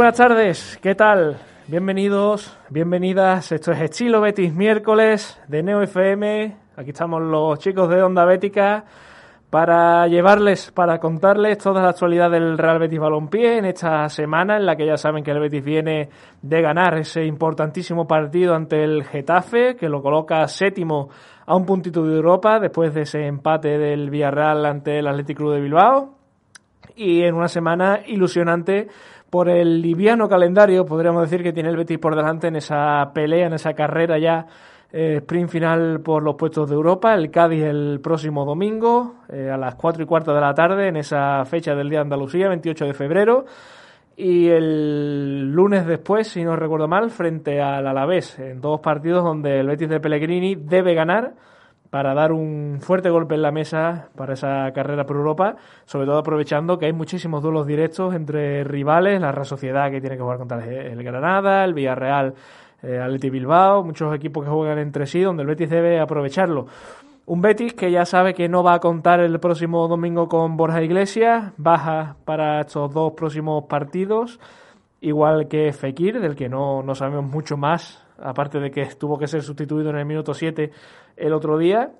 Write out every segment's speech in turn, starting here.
Buenas tardes, ¿qué tal? Bienvenidos, bienvenidas. Esto es Estilo Betis miércoles de Neo FM. Aquí estamos los chicos de Onda Bética para llevarles, para contarles toda la actualidad del Real Betis Balompié en esta semana en la que ya saben que el Betis viene de ganar ese importantísimo partido ante el Getafe, que lo coloca séptimo a un puntito de Europa después de ese empate del Villarreal ante el Athletic Club de Bilbao. Y en una semana ilusionante por el liviano calendario, podríamos decir que tiene el Betis por delante en esa pelea, en esa carrera ya eh, sprint final por los puestos de Europa, el Cádiz el próximo domingo eh, a las 4 y cuarto de la tarde en esa fecha del Día de Andalucía, 28 de febrero. Y el lunes después, si no recuerdo mal, frente al Alavés, en dos partidos donde el Betis de Pellegrini debe ganar para dar un fuerte golpe en la mesa para esa carrera por Europa, sobre todo aprovechando que hay muchísimos duelos directos entre rivales, la Real Sociedad que tiene que jugar contra el Granada, el Villarreal eh, Atleti Bilbao, muchos equipos que juegan entre sí, donde el Betis debe aprovecharlo. Un Betis que ya sabe que no va a contar el próximo domingo con Borja Iglesias, baja para estos dos próximos partidos, igual que Fekir, del que no, no sabemos mucho más, aparte de que tuvo que ser sustituido en el minuto 7 el otro día,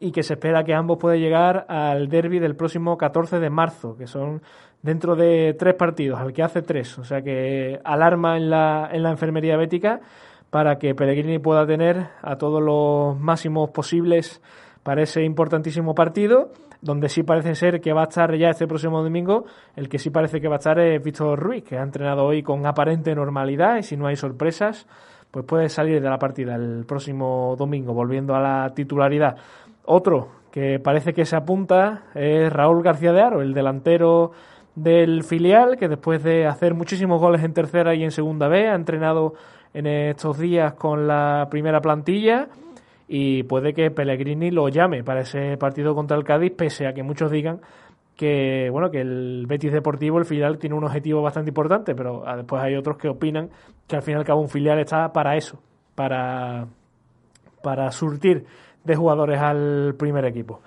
y que se espera que ambos puedan llegar al derby del próximo 14 de marzo, que son dentro de tres partidos, al que hace tres. O sea que alarma en la, en la enfermería bética para que Pellegrini pueda tener a todos los máximos posibles para ese importantísimo partido, donde sí parece ser que va a estar ya este próximo domingo, el que sí parece que va a estar es Víctor Ruiz, que ha entrenado hoy con aparente normalidad y si no hay sorpresas, pues puede salir de la partida el próximo domingo, volviendo a la titularidad. Otro que parece que se apunta es Raúl García de Aro, el delantero del filial, que después de hacer muchísimos goles en tercera y en segunda B, ha entrenado en estos días con la primera plantilla y puede que Pellegrini lo llame para ese partido contra el Cádiz, pese a que muchos digan que bueno que el Betis Deportivo, el filial, tiene un objetivo bastante importante, pero ah, después hay otros que opinan que al fin y cabo un filial está para eso, para, para surtir de jugadores al primer equipo.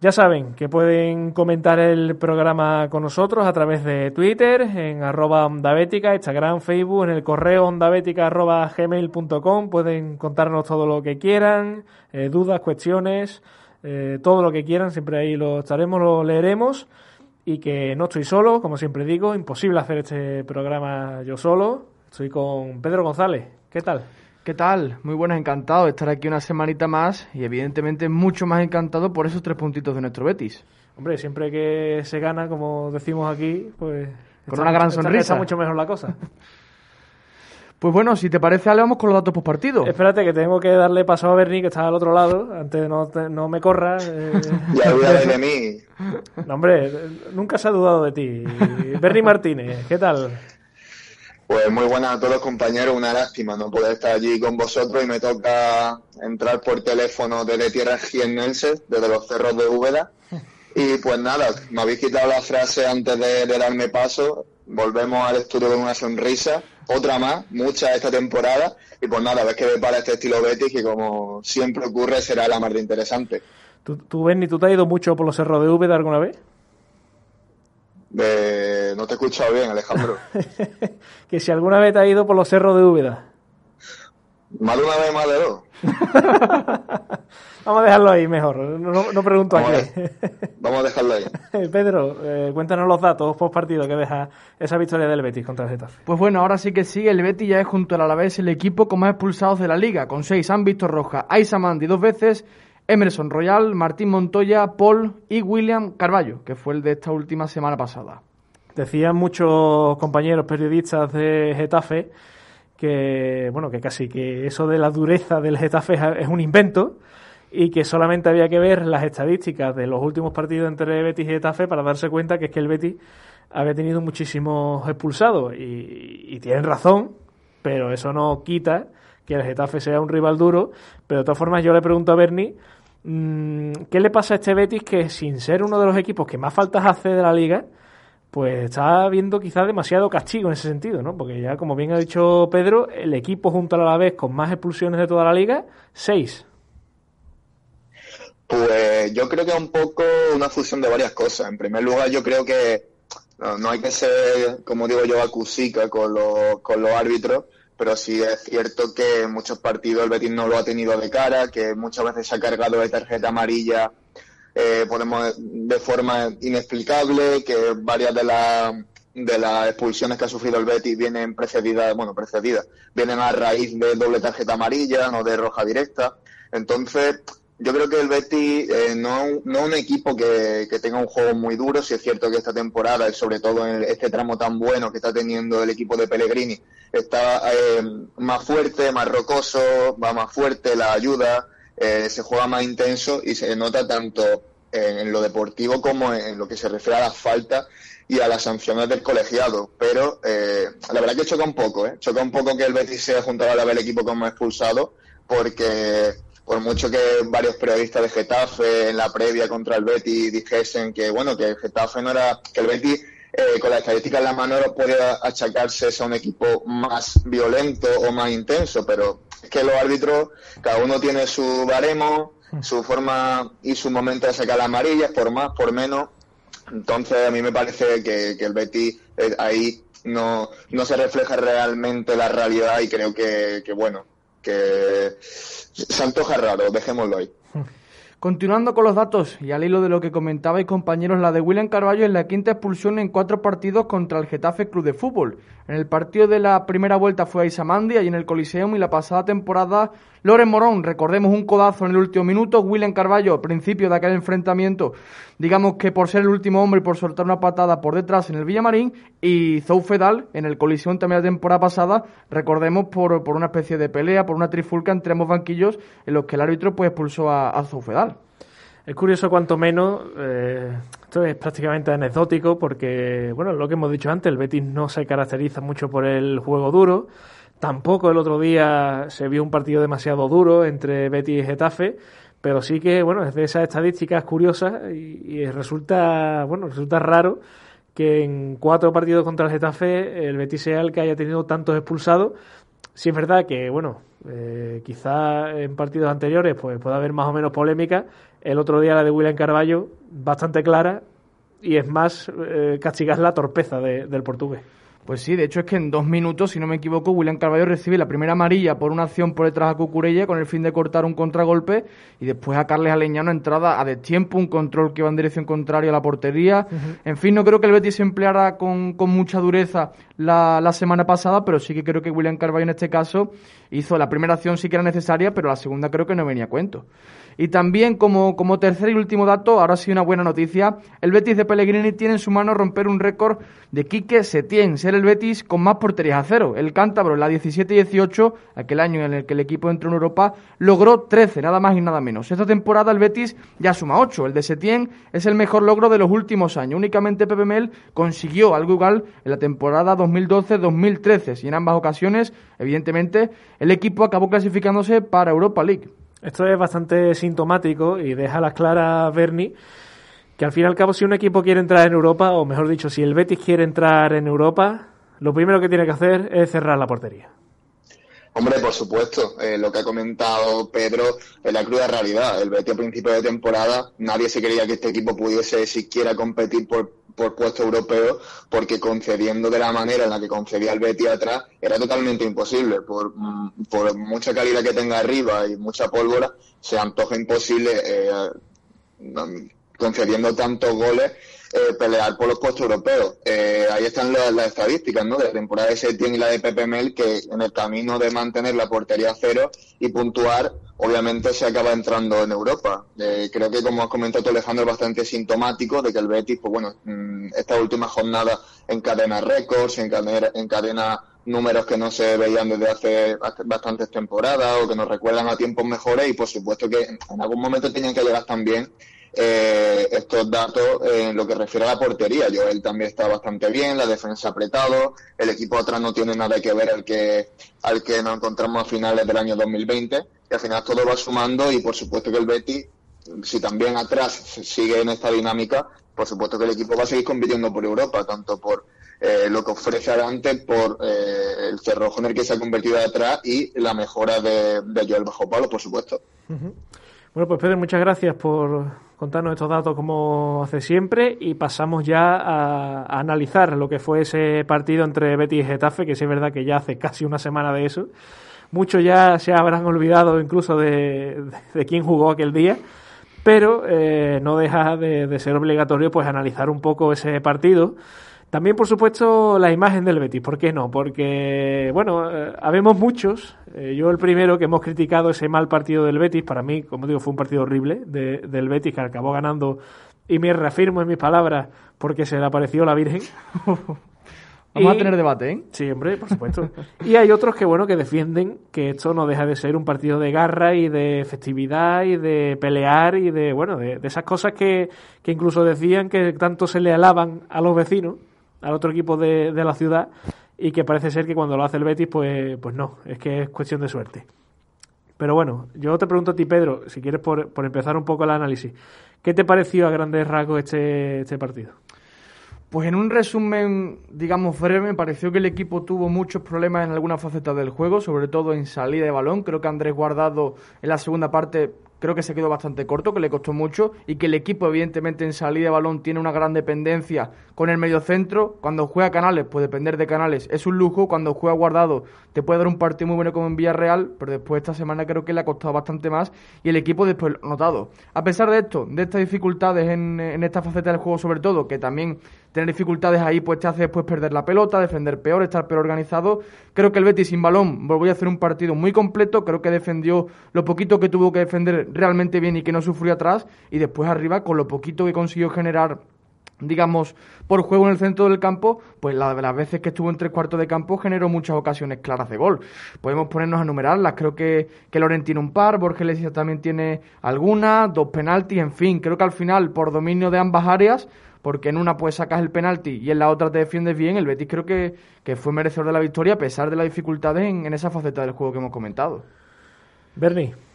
Ya saben que pueden comentar el programa con nosotros a través de Twitter, en arroba ondabética, Instagram, Facebook, en el correo ondabética gmail.com. Pueden contarnos todo lo que quieran, eh, dudas, cuestiones, eh, todo lo que quieran. Siempre ahí lo estaremos, lo leeremos. Y que no estoy solo, como siempre digo, imposible hacer este programa yo solo. Estoy con Pedro González. ¿Qué tal? ¿Qué tal? Muy buenas, encantado de estar aquí una semanita más y evidentemente mucho más encantado por esos tres puntitos de nuestro Betis. Hombre, siempre que se gana, como decimos aquí, pues... Con una gran sonrisa. Está mucho mejor la cosa. Pues bueno, si te parece, Ale, vamos con los datos por partido. Espérate, que tengo que darle paso a Bernie, que está al otro lado, antes de no, no me corra. Eh... ya dudas de mí. No, hombre, nunca se ha dudado de ti. Bernie Martínez, ¿qué tal? Pues muy buenas a todos los compañeros, una lástima no poder estar allí con vosotros y me toca entrar por teléfono desde tierras jiennenses, desde los cerros de Úbeda. Y pues nada, me habéis quitado la frase antes de, darme paso, volvemos al estudio con una sonrisa, otra más, mucha esta temporada, y pues nada, ves que para este estilo Betis que como siempre ocurre será la más interesante. ¿Tú, tú Benny, tú te has ido mucho por los cerros de Úbeda alguna vez? No te he escuchado bien, Alejandro. que si alguna vez te has ido por los cerros de Úbeda. Más de una vez, más de dos. Vamos a dejarlo ahí mejor, no, pregunto vamos aquí. vamos a dejarlo ahí. Pedro, eh, cuéntanos los datos post partido que deja esa victoria del Betis contra el Getafe. Pues bueno, ahora sí que sí, el Betis ya es junto al Alavés el equipo con más expulsados de la liga, con seis han visto roja, Aisa Mandi dos veces Emerson Royal, Martín Montoya, Paul y William Carballo, que fue el de esta última semana pasada. Decían muchos compañeros periodistas de Getafe que, bueno, que casi que eso de la dureza del Getafe es un invento y que solamente había que ver las estadísticas de los últimos partidos entre Betis y Getafe para darse cuenta que es que el Betis había tenido muchísimos expulsados y, tienen razón, pero eso no quita que el Getafe sea un rival duro, pero de todas formas yo le pregunto a Bernie Mm, ¿Qué le pasa a este Betis que sin ser uno de los equipos que más faltas hace de la liga, pues está viendo quizás demasiado castigo en ese sentido, ¿no? Porque ya, como bien ha dicho Pedro, el equipo junto a la vez con más expulsiones de toda la liga, seis. Pues yo creo que es un poco una fusión de varias cosas. En primer lugar, yo creo que no, hay que ser, como digo yo, acusica con los, con los árbitros, pero sí es cierto que en muchos partidos el Betis no lo ha tenido de cara, que muchas veces se ha cargado de tarjeta amarilla eh, podemos de forma inexplicable, que varias de las de las expulsiones que ha sufrido el Betis vienen precedidas, bueno, precedidas, vienen a raíz de doble tarjeta amarilla, no de roja directa. Entonces, yo creo que el Betis eh, no, no un equipo que, que, tenga un juego muy duro, si es cierto que esta temporada sobre todo en este tramo tan bueno que está teniendo el equipo de Pellegrini, está eh, más fuerte, más rocoso, va más fuerte la ayuda, eh, se juega más intenso y se nota tanto en, lo deportivo como en, lo que se refiere a las faltas y a las sanciones del colegiado. Pero la verdad que choca un poco, ¿eh? choca un poco que el Betis sea junto a la vez el equipo como expulsado porque por mucho que varios periodistas de Getafe en la previa contra el Betis dijesen que bueno que el Getafe no era que el Betis eh, con la estadística en la mano puede achacarse a un equipo más violento o más intenso, pero es que los árbitros, cada uno tiene su baremo, su forma y su momento de sacar las amarillas, por más, por menos. Entonces a mí me parece que, el Betis eh, ahí no, no se refleja realmente la realidad y creo que, que bueno, que se antoja raro, dejémoslo ahí. Continuando con los datos y al hilo de lo que comentabais compañeros, la de William Carballo es la quinta expulsión en cuatro partidos contra el Getafe Club de Fútbol. En el partido de la primera vuelta fue a Isamandi, allí en el Coliseum, y la pasada temporada Loren Morón, recordemos un codazo en el último minuto, William Carballo, al principio de aquel enfrentamiento, digamos que por ser el último hombre y por soltar una patada por detrás en el Villamarín, y Zoufedal en el Coliseum también la temporada pasada, recordemos por, por una especie de pelea, por una trifulca entre ambos banquillos, en los que el árbitro pues expulsó a, a Zoufedal. Es curioso cuanto menos, eh, esto es prácticamente anecdótico porque, bueno, lo que hemos dicho antes, el Betis no se caracteriza mucho por el juego duro, tampoco el otro día se vio un partido demasiado duro entre Betis y Getafe, pero sí que, bueno, es de esas estadísticas curiosas y, resulta, bueno, resulta raro que en cuatro partidos contra el Getafe el Betis sea el que haya tenido tantos expulsados. Sí es verdad que, bueno, eh, quizá en partidos anteriores pues puede haber más o menos polémica, el otro día la de William Carballo, bastante clara, y es más eh, castigar la torpeza del portugués. Pues sí, de hecho es que en dos minutos, si no me equivoco, William Carballo recibe la primera amarilla por una acción por detrás a Cucurella con el fin de cortar un contragolpe y después a Carles Aleñano entrada a destiempo, un control que va en dirección contraria a la portería. En fin, no creo que el Betis se empleara con, con mucha dureza la, la, semana pasada, pero sí que creo que William Carballo en este caso hizo la primera acción sí que era necesaria, pero la segunda creo que no venía a cuento. Y también, como, como tercer y último dato, ahora sí una buena noticia, el Betis de Pellegrini tiene en su mano romper un récord de Quique Setién, ser el Betis con más porterías a cero. El cántabro en la 17-18, aquel año en el que el equipo entró en Europa, logró 13, nada más y nada menos. Esta temporada el Betis ya suma 8. El de Setién es el mejor logro de los últimos años. Únicamente Pepe Mel consiguió algo igual en la temporada 2012-2013 y en ambas ocasiones, evidentemente, el equipo acabó clasificándose para Europa League. Esto es bastante sintomático y deja las claras Bernie que al fin y al cabo si un equipo quiere entrar en Europa, o mejor dicho, si el Betis quiere entrar en Europa, lo primero que tiene que hacer es cerrar la portería. Hombre, por supuesto, eh, lo que ha comentado Pedro es la cruda realidad. El Betis a principio de temporada nadie se quería que este equipo pudiese siquiera competir por por puesto europeo, porque concediendo de la manera en la que concedía el Betis atrás, era totalmente imposible. Por, por mucha calidad que tenga arriba y mucha pólvora, se antoja imposible eh, concediendo tantos goles eh, pelear por los puestos europeos. Eh, ahí están las, estadísticas, ¿no? De la temporada de Setién y la de Pepe Mel, que en el camino de mantener la portería cero y puntuar, obviamente se acaba entrando en Europa. Eh, creo que, como has comentado Alejandro, es bastante sintomático de que el Betis, pues bueno, mm, esta última jornada encadena récords, encadena, encadena números que no se veían desde hace bastantes temporadas o que nos recuerdan a tiempos mejores y por supuesto que en algún momento tenían que llegar también eh, estos datos en lo que refiere a la portería. Joel también está bastante bien, la defensa apretado, el equipo atrás no tiene nada que ver al que, al que nos encontramos a finales del año 2020 y al final todo va sumando y por supuesto que el Betty, si también atrás sigue en esta dinámica, por supuesto que el equipo va a seguir compitiendo por Europa, tanto por eh, lo que ofrece adelante, por eh, el cerrojo en el que se ha convertido atrás y la mejora de, Joel Bajo Palo, por supuesto. Bueno, pues Pedro, muchas gracias por contarnos estos datos como hace siempre y pasamos ya a, analizar lo que fue ese partido entre Betis y Getafe, que sí es verdad que ya hace casi una semana de eso. Muchos ya se habrán olvidado incluso de, de, quién jugó aquel día, pero eh, no deja de, de, ser obligatorio pues analizar un poco ese partido. También, por supuesto, la imagen del Betis. ¿Por qué no? Porque, bueno, eh, habemos muchos. Eh, yo el primero que hemos criticado ese mal partido del Betis. Para mí, como digo, fue un partido horrible de, del Betis que acabó ganando. Y me reafirmo en mis palabras porque se le apareció la Virgen. Vamos a tener debate, ¿eh? Sí, hombre, por supuesto. y hay otros que, bueno, que defienden que esto no deja de ser un partido de garra y de festividad y de pelear y de, bueno, de, de esas cosas que, que incluso decían que tanto se le alaban a los vecinos al otro equipo de, de, la ciudad y que parece ser que cuando lo hace el Betis, pues, pues no, es que es cuestión de suerte. Pero bueno, yo te pregunto a ti, Pedro, si quieres por, por empezar un poco el análisis, ¿qué te pareció a grandes rasgos este, este partido? Pues en un resumen, digamos breve, me pareció que el equipo tuvo muchos problemas en algunas facetas del juego, sobre todo en salida de balón. Creo que Andrés Guardado en la segunda parte creo que se quedó bastante corto, que le costó mucho y que el equipo evidentemente en salida de balón tiene una gran dependencia con el mediocentro. Cuando juega Canales, puede depender de Canales, es un lujo. Cuando juega Guardado, te puede dar un partido muy bueno como en Villarreal, pero después esta semana creo que le ha costado bastante más y el equipo después notado. A pesar de esto, de estas dificultades en, en esta faceta del juego sobre todo, que también tener dificultades ahí pues te hace después perder la pelota, defender peor, estar peor organizado. Creo que el Betis sin balón volvió a hacer un partido muy completo, creo que defendió lo poquito que tuvo que defender realmente bien y que no sufrió atrás y después arriba con lo poquito que consiguió generar digamos, por juego en el centro del campo, pues la, las veces que estuvo en tres cuartos de campo generó muchas ocasiones claras de gol. Podemos ponernos a enumerarlas. Creo que, que Loren tiene un par, Borges también tiene alguna, dos penaltis, en fin. Creo que al final, por dominio de ambas áreas, porque en una pues sacas el penalti y en la otra te defiendes bien, el Betis creo que, que fue merecedor de la victoria a pesar de las dificultades en, en esa faceta del juego que hemos comentado. Bernie.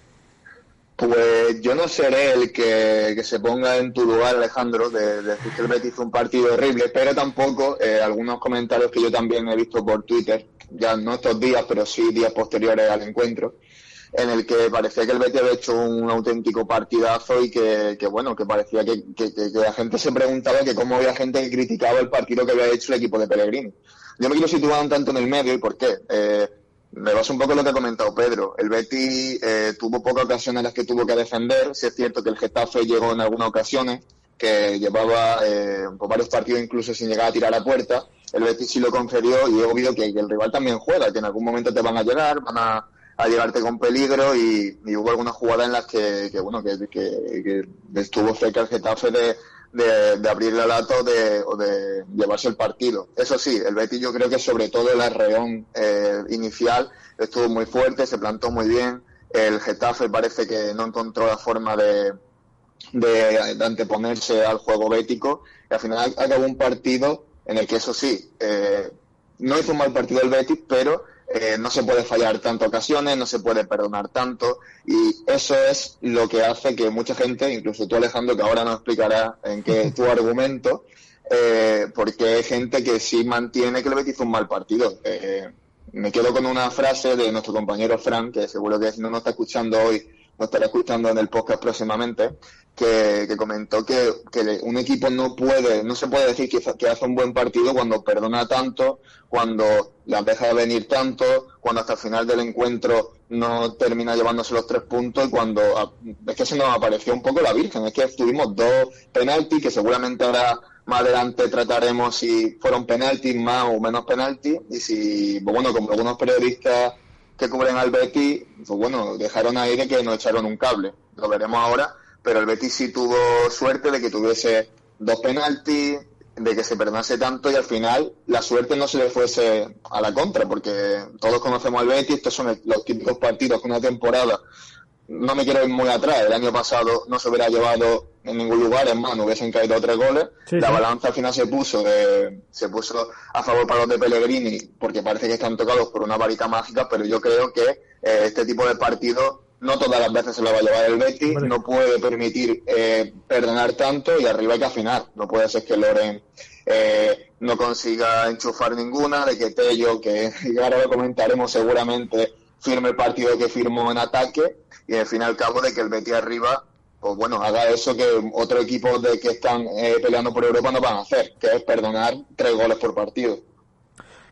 Pues yo no seré el que, que, se ponga en tu lugar, Alejandro, de, de decir que el Betis fue un partido horrible, pero tampoco eh, algunos comentarios que yo también he visto por Twitter, ya no estos días, pero sí días posteriores al encuentro, en el que parecía que el Betis había hecho un auténtico partidazo y que, que bueno, que parecía que, que, que, la gente se preguntaba que cómo había gente que criticaba el partido que había hecho el equipo de Pellegrini. Yo me quiero situar un tanto en el medio y por qué. Eh, me baso un poco en lo que ha comentado Pedro. El Betis eh, tuvo pocas ocasiones en las que tuvo que defender. Si es cierto que el Getafe llegó en algunas ocasiones, que llevaba eh, por varios partidos incluso sin llegar a tirar a puerta. El Betis sí lo concedió y he oído que, que, el rival también juega, que en algún momento te van a llegar, van a, a llegarte con peligro y, y, hubo algunas jugadas en las que, que bueno, que, que, estuvo cerca el Getafe de, de, de abrir el lato de, o de llevarse el partido. Eso sí, el Betis yo creo que sobre todo el arreón eh, inicial estuvo muy fuerte, se plantó muy bien. El Getafe parece que no encontró la forma de, de, de anteponerse al juego bético y al final acabó un partido en el que eso sí, eh, no hizo un mal partido el Betis, pero eh, no se puede fallar tantas ocasiones, no se puede perdonar tanto y eso es lo que hace que mucha gente, incluso tú Alejandro, que ahora nos explicará en qué es tu argumento, eh, porque hay gente que sí mantiene que el Betis hizo un mal partido. Eh, me quedo con una frase de nuestro compañero Frank, que seguro que si no nos está escuchando hoy, nos estará escuchando en el podcast próximamente, que, que comentó que, que, un equipo no puede, no se puede decir que, hace un buen partido cuando perdona tanto, cuando la deja de venir tanto, cuando hasta el final del encuentro no termina llevándose los tres puntos y cuando es que se nos apareció un poco la Virgen, es que tuvimos dos penaltis que seguramente ahora más adelante trataremos si fueron penaltis más o menos penaltis y si, bueno, como algunos periodistas que cubren al Betis, pues bueno, dejaron ahí de que nos echaron un cable. Lo veremos ahora, pero el Betis sí tuvo suerte de que tuviese dos penaltis, de que se perdonase tanto y al final la suerte no se le fuese a la contra, porque todos conocemos al Betis, estos son los típicos partidos que una temporada no me quiero ir muy atrás, el año pasado no se hubiera llevado en ningún lugar, es más, no hubiesen caído tres goles, sí, la sí. balanza al final se puso de, se puso a favor para los de Pellegrini, porque parece que están tocados por una varita mágica, pero yo creo que eh, este tipo de partidos no todas las veces se lo va a llevar el Betis, vale. no puede permitir eh, perdonar tanto y arriba hay que afinar, no puede ser que Loren eh, no consiga enchufar ninguna, de que Tello, que ahora lo comentaremos seguramente, firme el partido que firmó en ataque y al fin y al cabo de que el Betis arriba pues bueno, haga eso que otros equipos de que están eh, peleando por Europa no van a hacer, que es perdonar tres goles por partido.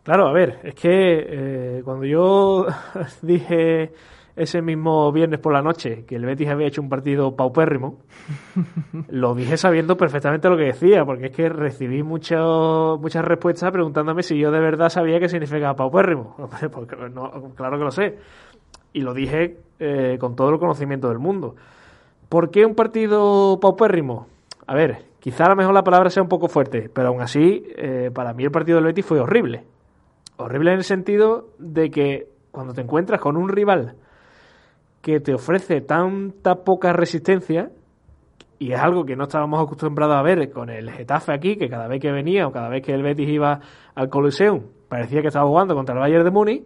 Claro, a ver, es que eh, cuando yo dije ese mismo viernes por la noche que el Betis había hecho un partido paupérrimo, lo dije sabiendo perfectamente lo que decía, porque es que recibí mucho, muchas respuestas preguntándome si yo de verdad sabía qué significaba paupérrimo. Porque no, claro que lo sé. Y lo dije eh, con todo el conocimiento del mundo. ¿Por qué un partido paupérrimo? A ver, quizá a lo mejor la palabra sea un poco fuerte, pero aún así, eh, para mí el partido del Betis fue horrible. Horrible en el sentido de que cuando te encuentras con un rival que te ofrece tanta poca resistencia, y es algo que no estábamos acostumbrados a ver con el Getafe aquí, que cada vez que venía o cada vez que el Betis iba al Coliseum, parecía que estaba jugando contra el Bayern de Múnich,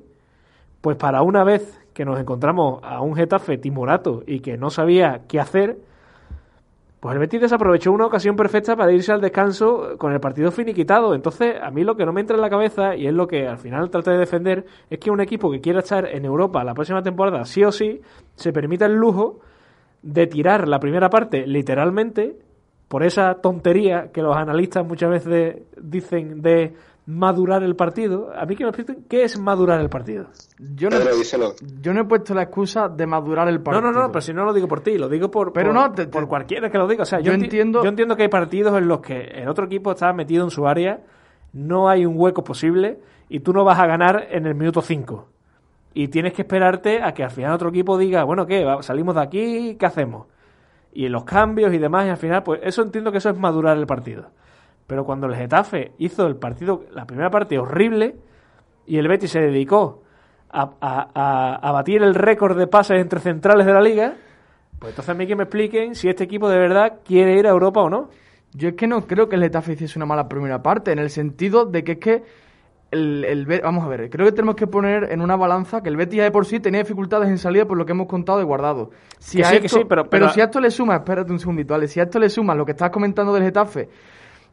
pues para una vez que nos encontramos a un Getafe timorato y que no sabía qué hacer, pues el Betis desaprovechó una ocasión perfecta para irse al descanso con el partido finiquitado. Entonces, a mí lo que no me entra en la cabeza, y es lo que al final traté de defender, es que un equipo que quiera estar en Europa la próxima temporada, sí o sí, se permita el lujo de tirar la primera parte literalmente por esa tontería que los analistas muchas veces dicen de madurar el partido. A mí que me expliquen qué es madurar el partido. Yo no, yo no he puesto la excusa de madurar el partido. No, no, no, pero si no lo digo por ti, lo digo por, pero no, por cualquiera que lo diga. O sea, yo, entiendo... yo entiendo que hay partidos en los que el otro equipo está metido en su área, no hay un hueco posible y tú no vas a ganar en el minuto 5. Y tienes que esperarte a que al final otro equipo diga, bueno, ¿qué? Salimos de aquí, ¿qué hacemos? Y los cambios y demás, y al final, pues eso entiendo que eso es madurar el partido. Pero cuando el Getafe hizo el partido, la primera parte horrible, y el Betis se dedicó a, a, batir el récord de pases entre centrales de la liga, pues entonces a mí que me expliquen si este equipo de verdad quiere ir a Europa o no. Yo es que no creo que el Getafe hiciese una mala primera parte, en el sentido de que es que el, el, vamos a ver, creo que tenemos que poner en una balanza que el Betis ya de por sí tenía dificultades en salida por lo que hemos contado y guardado. Si sí, que sí, pero, pero, si a esto le sumas, espérate un segundito, Ale, si a esto le sumas lo que estás comentando del Getafe,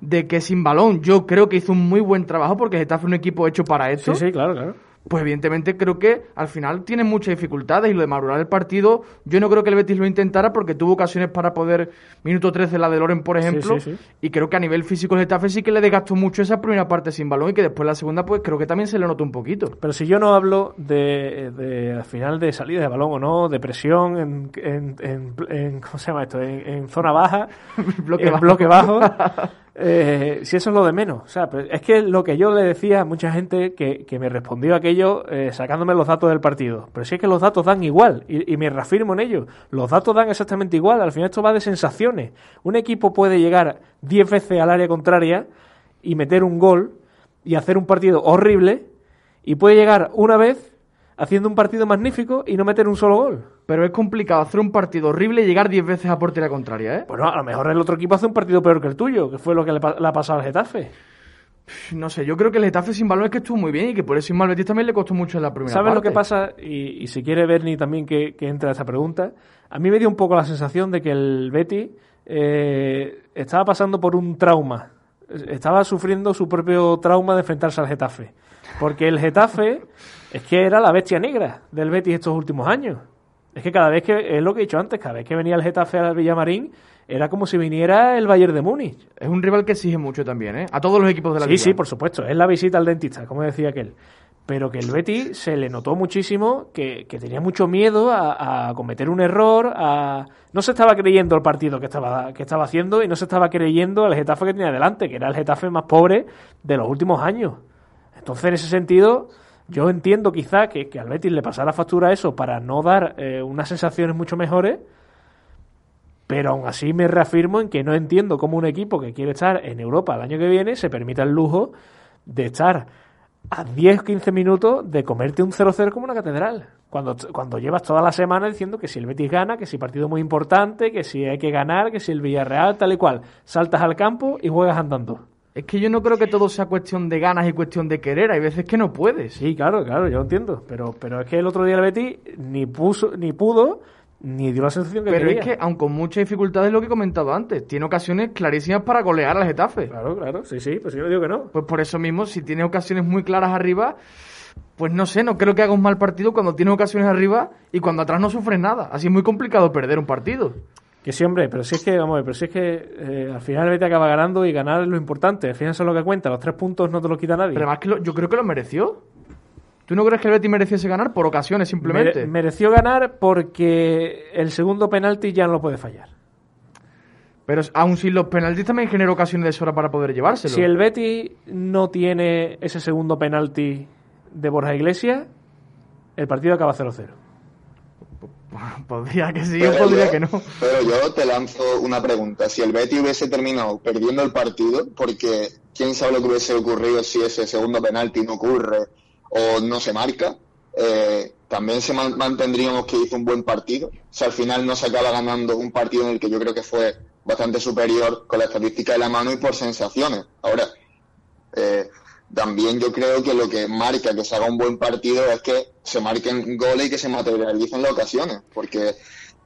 de que sin balón yo creo que hizo un muy buen trabajo porque Getafe es un equipo hecho para esto. Sí, sí, claro, claro pues evidentemente creo que al final tiene muchas dificultades y lo de madurar el partido, yo no creo que el Betis lo intentara porque tuvo ocasiones para poder, minuto 13 la de Loren, por ejemplo, y creo que a nivel físico el Getafe sí que le desgastó mucho esa primera parte sin balón y que después la segunda pues creo que también se le notó un poquito. Pero si yo no hablo de, de al final de salida de balón o no, de presión en, en, en, ¿cómo se llama esto? En, zona baja, bloque en bloque bajo Eh, si eso es lo de menos. O sea, es que lo que yo le decía a mucha gente que, me respondió aquello eh, sacándome los datos del partido. Pero si es que los datos dan igual y, y, me reafirmo en ello. Los datos dan exactamente igual. Al final esto va de sensaciones. Un equipo puede llegar 10 veces al área contraria y meter un gol y hacer un partido horrible y puede llegar una vez haciendo un partido magnífico y no meter un solo gol. Pero es complicado hacer un partido horrible y llegar 10 veces a portería contraria, ¿eh? Bueno, a lo mejor el otro equipo hace un partido peor que el tuyo, que fue lo que le, ha pasado al Getafe. No sé, yo creo que el Getafe sin balón es que estuvo muy bien y que por eso Betis también le costó mucho en la primera ¿Sabes lo que pasa? Y, si quiere Bernie también que, que entra esta pregunta, a mí me dio un poco la sensación de que el Betis eh, estaba pasando por un trauma. Estaba sufriendo su propio trauma de enfrentarse al Getafe. Porque el Getafe es que era la bestia negra del Betis estos últimos años. Es que cada vez que, es lo que he dicho antes, cada vez que venía el Getafe al Villamarín, era como si viniera el Bayern de Múnich. Es un rival que exige mucho también, ¿eh? A todos los equipos de la Sí, sí, por supuesto. Es la visita al dentista, como decía aquel. Pero que el Betis se le notó muchísimo que, tenía mucho miedo a, a, cometer un error, a... No se estaba creyendo el partido que estaba, que estaba haciendo y no se estaba creyendo el Getafe que tenía delante, que era el Getafe más pobre de los últimos años. Entonces, en ese sentido, yo entiendo quizá que, que al Betis le pasara factura eso para no dar eh, unas sensaciones mucho mejores, pero aún así me reafirmo en que no entiendo cómo un equipo que quiere estar en Europa el año que viene se permita el lujo de estar a 10-15 minutos de comerte un 0-0 como una catedral. Cuando, cuando llevas toda la semana diciendo que si el Betis gana, que si partido muy importante, que si hay que ganar, que si el Villarreal, tal y cual, saltas al campo y juegas andando. Es que yo no creo que todo sea cuestión de ganas y cuestión de querer. Hay veces que no puedes. Sí, claro, claro, yo entiendo. Pero, pero es que el otro día el Betis ni, puso, ni pudo ni dio la sensación que Pero es que, aun con muchas dificultades, lo que he comentado antes, tiene ocasiones clarísimas para golear al Getafe. Claro, claro, sí, sí, pues yo digo que no. Pues por eso mismo, si tiene ocasiones muy claras arriba, pues no sé, no creo que haga un mal partido cuando tiene ocasiones arriba y cuando atrás no sufres nada. Así es muy complicado perder un partido. Que sí, hombre, pero si es que, vamos a ver, pero si es que eh, al final el Betis acaba ganando y ganar es lo importante. Al final eso es lo que cuenta. Los tres puntos no te los quita nadie. Pero además que lo- yo creo que lo mereció. ¿Tú no crees que el Betis mereciese ganar por ocasiones simplemente? Mere- mereció ganar porque el segundo penalti ya no lo puede fallar. Pero aún sin los penaltis también generó ocasiones de sobra para poder llevárselo. Si el Betis no tiene ese segundo penalti de Borja Iglesias, el partido acaba 0-0. Podría que sí Pero o podría yo- que no. Pero yo te lanzo una pregunta. Si el Betis hubiese terminado perdiendo el partido, porque quién sabe lo que hubiese ocurrido si ese segundo penalti no ocurre o no se marca, eh, también se man- mantendríamos que hizo un buen partido. Si al final no se acaba ganando un partido en el que yo creo que fue bastante superior con la estadística de la mano y por sensaciones. Ahora, eh, también yo creo que lo que marca que se haga un buen partido es que se marquen goles y que se materialicen las ocasiones, porque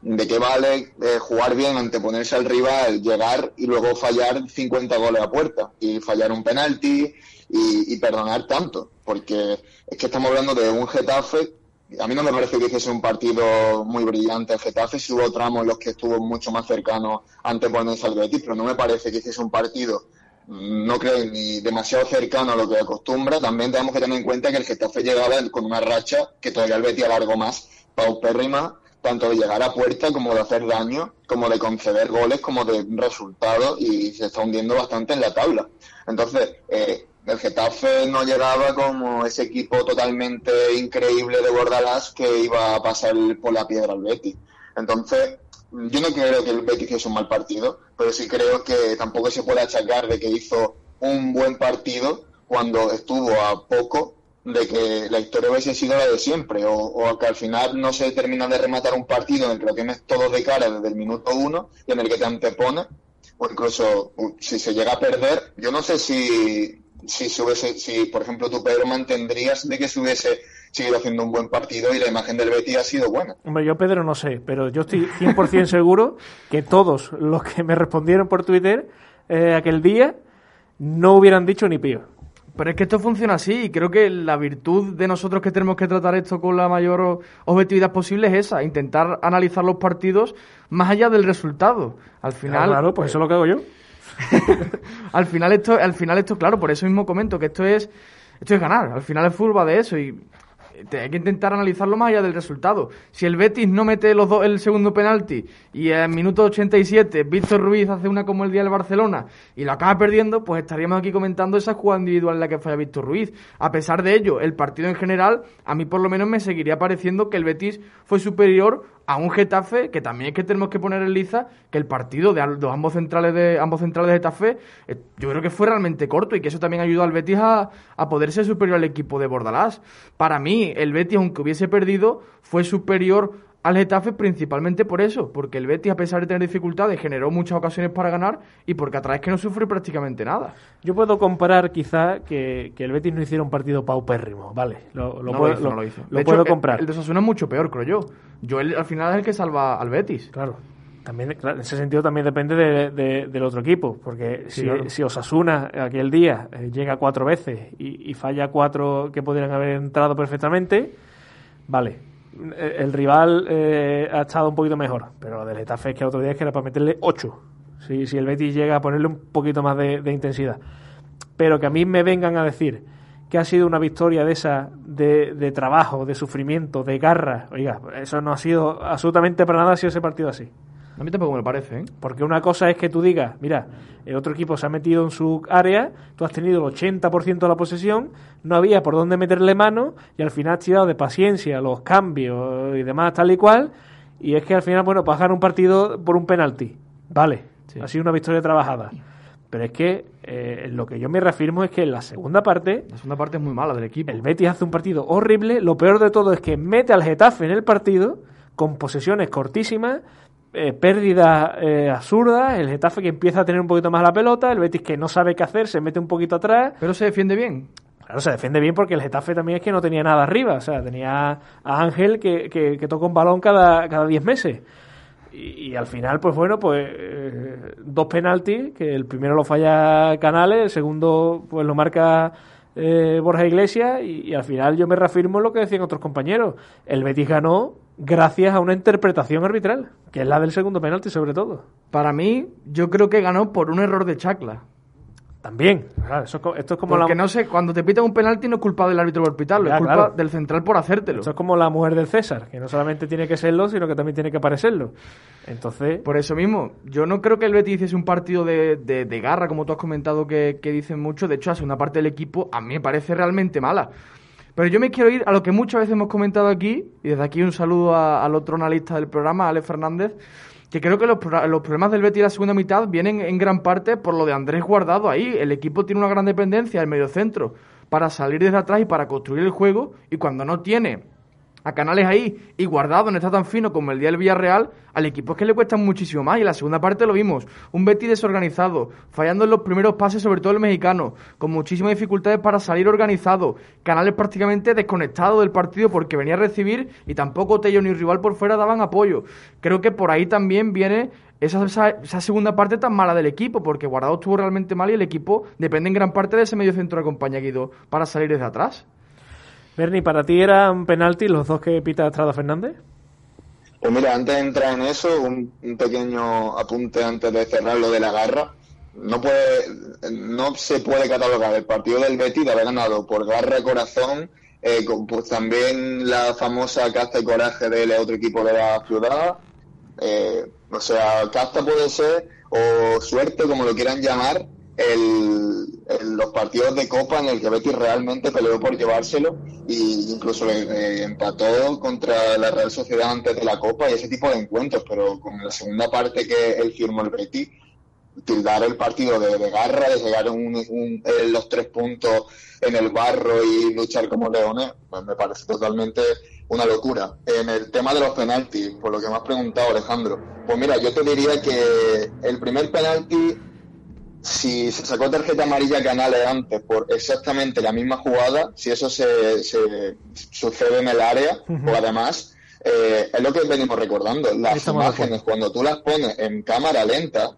de qué vale eh, jugar bien, anteponerse al rival, llegar y luego fallar 50 goles a puerta y fallar un penalti y, perdonar tanto, porque es que estamos hablando de un Getafe. A mí no me parece que hiciese un partido muy brillante el Getafe, si hubo tramos en los que estuvo mucho más cercano anteponerse al Betis, pero no me parece que hiciese un partido no creo ni demasiado cercano a lo que acostumbra. También tenemos que tener en cuenta que el Getafe llegaba con una racha que todavía el Betis alargó más, paupérrima, tanto de llegar a puerta como de hacer daño, como de conceder goles, como de resultados, y se está hundiendo bastante en la tabla. Entonces, eh, el Getafe no llegaba como ese equipo totalmente increíble de Bordalás que iba a pasar por la piedra al Betis. Entonces, yo no creo que el Betis hizo un mal partido, pero sí creo que tampoco se puede achacar de que hizo un buen partido cuando estuvo a poco de que la historia hubiese sido la de siempre, o, o que al final no se termina de rematar un partido en el que lo tienes todo de cara desde el minuto uno y en el que te antepone, o incluso uh, si se llega a perder, yo no sé si, si se hubiese, si por ejemplo tú Pedro mantendrías de que se hubiese seguido haciendo un buen partido y la imagen del Betis ha sido buena. Hombre, yo Pedro no sé, pero yo estoy 100% seguro que todos los que me respondieron por Twitter eh, aquel día no hubieran dicho ni pío. Pero es que esto funciona así y creo que la virtud de nosotros que tenemos que tratar esto con la mayor objetividad posible es esa, intentar analizar los partidos más allá del resultado. Al final, Claro, pues eso es lo que hago yo. al final esto, al final esto, claro, por eso mismo comento que esto es, esto es ganar. Al final el fútbol va de eso y hay que intentar analizarlo más allá del resultado. Si el Betis no mete los dos, el segundo penalti y en minuto 87 Víctor Ruiz hace una como el día del Barcelona y lo acaba perdiendo, pues estaríamos aquí comentando esa jugada individual en la que falla Víctor Ruiz. A pesar de ello, el partido en general, a mí por lo menos me seguiría pareciendo que el Betis fue superior a un Getafe que también es que tenemos que poner en liza que el partido de, de ambos centrales de ambos centrales de Getafe eh, yo creo que fue realmente corto y que eso también ayudó al Betis a, a poder ser superior al equipo de Bordalás. Para mí, el Betis, aunque hubiese perdido, fue superior al Getafe principalmente por eso, porque el Betis, a pesar de tener dificultades, generó muchas ocasiones para ganar y porque atrás es que no sufrió prácticamente nada. Yo puedo comparar quizá que, que el Betis no hiciera un partido paupérrimo, vale, lo, lo no puedo, lo hizo, lo- no lo hizo. lo De puedo hecho, comprar. El, el de Osasuna es mucho peor, creo yo. Yo el- al final es el que salva al Betis. Claro. También, claro, en ese sentido también depende de- de- del otro equipo, porque Sí, si, claro. si Osasuna aquel día eh, llega cuatro veces y, y falla cuatro que podrían haber entrado perfectamente, vale. Eh, El rival eh, ha estado un poquito mejor, pero lo del Getafe es que el otro día es que era para meterle ocho. Si, si el Betis llega a ponerle un poquito más de, intensidad. Pero que a mí me vengan a decir que ha sido una victoria de esa, de, de trabajo, de sufrimiento, de garra. Oiga, eso no ha sido absolutamente para nada ha ese partido así. A mí tampoco me parece, ¿eh? Porque una cosa es que tú digas, mira, el otro equipo se ha metido en su área, tú has tenido el 80% de la posesión, no había por dónde meterle mano y al final has tirado de paciencia los cambios y demás tal y cual. Y es que al final, bueno, ganar un partido por un penalti. Vale, Sí. ha sido una victoria trabajada. Pero es que eh, lo que yo me reafirmo es que en la segunda parte La segunda parte es muy mala del equipo. el Betis hace un partido horrible. Lo peor de todo es que mete al Getafe en el partido con posesiones cortísimas, eh, pérdidas eh, absurdas. El Getafe que empieza a tener un poquito más la pelota. El Betis que no sabe qué hacer, se mete un poquito atrás. Pero se defiende bien. Claro, se defiende bien porque el Getafe también es que no tenía nada arriba. O sea, tenía a Ángel que, que, que toca un balón cada, cada 10 meses. Y, y al final, pues bueno, pues eh, dos penaltis, que el primero lo falla Canales, el segundo pues lo marca Borja Iglesias y, y al final yo me reafirmo en lo que decían otros compañeros. El Betis ganó gracias a una interpretación arbitral, que es la del segundo penalti sobre todo. Para mí, yo creo que ganó por un error de Chacla. También, claro, eso esto es como Porque la, no sé, cuando te pitan un penalti no es culpa del árbitro por pitarlo, Ya, es culpa claro. del central por hacértelo. esto es como la mujer del César, que no solamente tiene que serlo, sino que también tiene que parecerlo. Entonces, Por eso mismo, yo no creo que el Betis hiciese un partido de, de- de garra, como tú has comentado que, que dicen mucho. De hecho, hace una parte del equipo a mí me parece realmente mala. Pero yo me quiero ir a lo que muchas veces hemos comentado aquí, y desde aquí un saludo al otro analista del programa, Alex Fernández, que creo que los problemas del Betis en la segunda mitad vienen en gran parte por lo de Andrés Guardado ahí. El equipo tiene una gran dependencia del mediocentro para salir desde atrás y para construir el juego, y cuando no tiene a Canales ahí y Guardado no está tan fino como el día del Villarreal, al equipo es que le cuesta muchísimo más. Y la segunda parte lo vimos, un Betis desorganizado, fallando en los primeros pases, sobre todo el mexicano, con muchísimas dificultades para salir organizado, Canales prácticamente desconectado del partido porque venía a recibir y tampoco Tello ni rival por fuera daban apoyo. Creo que por ahí también viene esa, esa, segunda parte tan mala del equipo, porque Guardado estuvo realmente mal y el equipo depende en gran parte de ese medio centro de acompaña Guido para salir desde atrás. Bernie, ¿para ti eran penalti los dos que pita Estrada Fernández? Pues mira, antes de entrar en eso, un, un pequeño apunte antes de cerrar lo de la garra. No puede, no se puede catalogar el partido del Betis de haber ganado por garra y corazón, eh, pues también la famosa casta y coraje del otro equipo de la ciudad. Eh, o sea, casta puede ser, o suerte, como lo quieran llamar, el, el- los partidos de Copa en el que Betis realmente peleó por llevárselo e incluso eh, empató contra la Real Sociedad antes de la Copa y ese tipo de encuentros, pero con la segunda parte que él firmó el Betis, tildar el partido de, de garra, de llegar un, un- eh, los tres puntos en el barro y luchar como leones, pues me parece totalmente una locura. En el tema de los penaltis, por lo que me has preguntado, Alejandro, pues mira, yo te diría que el primer penalti, si se sacó tarjeta amarilla Canales antes por exactamente la misma jugada, si eso se, se sucede en el área, o además, eh, es lo que venimos recordando, las imágenes, cuando tú las pones en cámara lenta,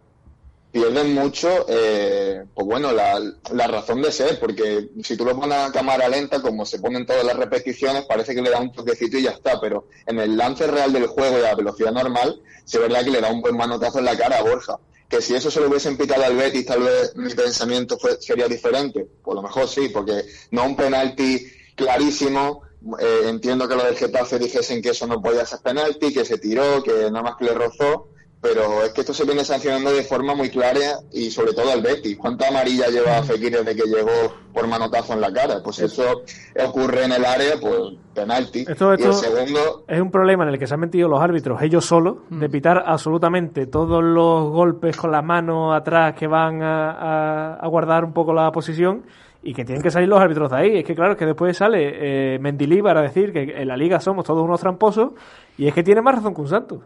pierden mucho, eh, pues bueno, la, la razón de ser, porque si tú lo pones a cámara lenta, como se ponen todas las repeticiones, parece que le da un toquecito y ya está, pero en el lance real del juego y a la velocidad normal, sí es verdad que le da un buen manotazo en la cara a Borja. Que si eso se lo hubiesen pitado al Betis, tal vez mi pensamiento fue, sería diferente. A lo mejor sí, porque no un penalti clarísimo. eh, entiendo que los del Getafe dijesen que eso no podía ser penalti, que se tiró, que nada más que le rozó pero es que esto se viene sancionando de forma muy clara y sobre todo al Betis. ¿Cuánta amarilla lleva Fekir desde que llegó por manotazo en la cara? Pues eso ocurre en el área, pues penalti. Esto- Y el esto- segundo, Es un problema en el que se han metido los árbitros ellos solos, de pitar absolutamente todos los golpes con la mano atrás que van a, a- a guardar un poco la posición y que tienen que salir los árbitros de ahí. Es que claro, es que después sale eh, Mendilibar a decir que en la liga somos todos unos tramposos y es que tiene más razón que un santo.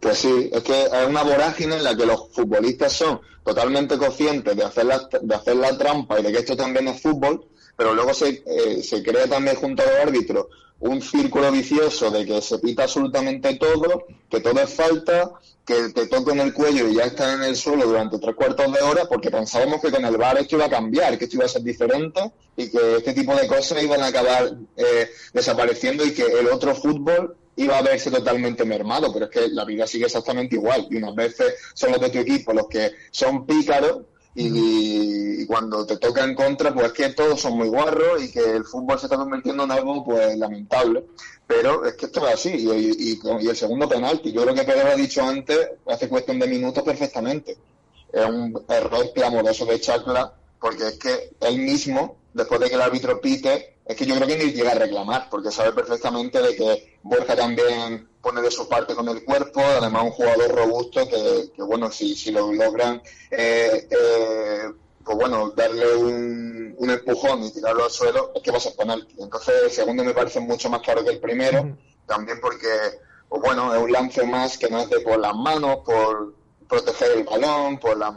Pues sí, es que es una vorágine en la que los futbolistas son totalmente conscientes de hacer la, de hacer la trampa y de que esto también es fútbol, pero luego se, eh, se crea también junto a los árbitros un círculo vicioso de que se pita absolutamente todo, que todo es falta, que te toquen el cuello y ya estás en el suelo durante tres cuartos de hora porque pensábamos que con el VAR esto iba a cambiar, que esto iba a ser diferente y que este tipo de cosas iban a acabar eh, desapareciendo y que el otro fútbol iba a verse totalmente mermado, pero es que la vida sigue exactamente igual y unas veces son los de tu equipo los que son pícaros y, y cuando te toca en contra, pues es que todos son muy guarros y que el fútbol se está convirtiendo en algo pues lamentable. Pero es que esto es así. Y, y- y- y el segundo penalti, yo creo que Pedro ha dicho antes, hace cuestión de minutos perfectamente. Es un error clamoroso de Chacla, porque es que él mismo, después de que el árbitro pite, es que yo creo que ni llega a reclamar, porque sabe perfectamente de que Borja también pone de su parte con el cuerpo, además un jugador robusto que, que, bueno, si, si lo logran, eh, eh, pues bueno, darle un, un empujón y tirarlo al suelo, es que va a ser penalti. Entonces el segundo me parece mucho más claro que el primero, también porque, pues bueno, es un lance más que no es de por las manos, por proteger el balón, por la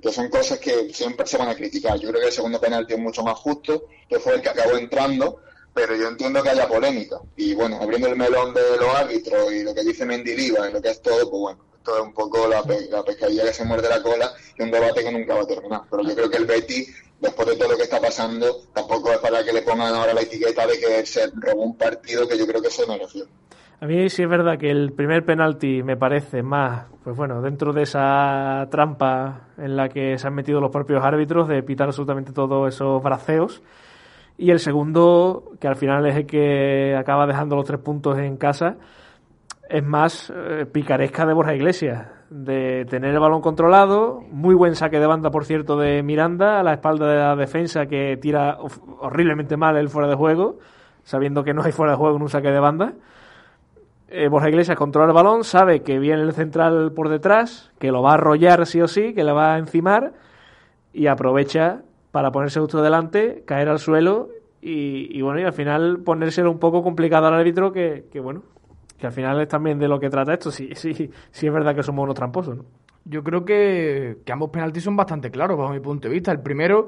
que son cosas que siempre se van a criticar. Yo creo que el segundo penalti es mucho más justo, que fue el que acabó entrando, pero yo entiendo que haya polémica. Y bueno, abriendo el melón de los árbitros y lo que dice Mendiliva y lo que es todo, pues bueno, esto es un poco la, pescadilla que se muerde la cola y un debate que nunca va a terminar. Pero yo creo que el Betty, después de todo lo que está pasando, tampoco es para que le pongan ahora la etiqueta de que se robó un partido que yo creo que se mereció. A mí sí es verdad que el primer penalti me parece más, pues bueno, dentro de esa trampa en la que se han metido los propios árbitros de pitar absolutamente todos esos braceos. Y el segundo, que al final es el que acaba dejando los tres puntos en casa, es más eh, picaresca de Borja Iglesias, de tener el balón controlado, muy buen saque de banda, por cierto, de Miranda, a la espalda de la defensa que tira horriblemente mal el fuera de juego, sabiendo que no hay fuera de juego en un saque de banda. Eh, Borja Iglesias controla el balón, sabe que viene el central por detrás, que lo va a arrollar sí o sí, que le va a encimar y aprovecha para ponerse justo delante, caer al suelo y, bueno, y al final ponérselo un poco complicado al árbitro que, que, bueno, que al final es también de lo que trata esto, sí, sí, sí es verdad que somos unos tramposos, ¿no? Yo creo que, que ambos penaltis son bastante claros bajo mi punto de vista. El primero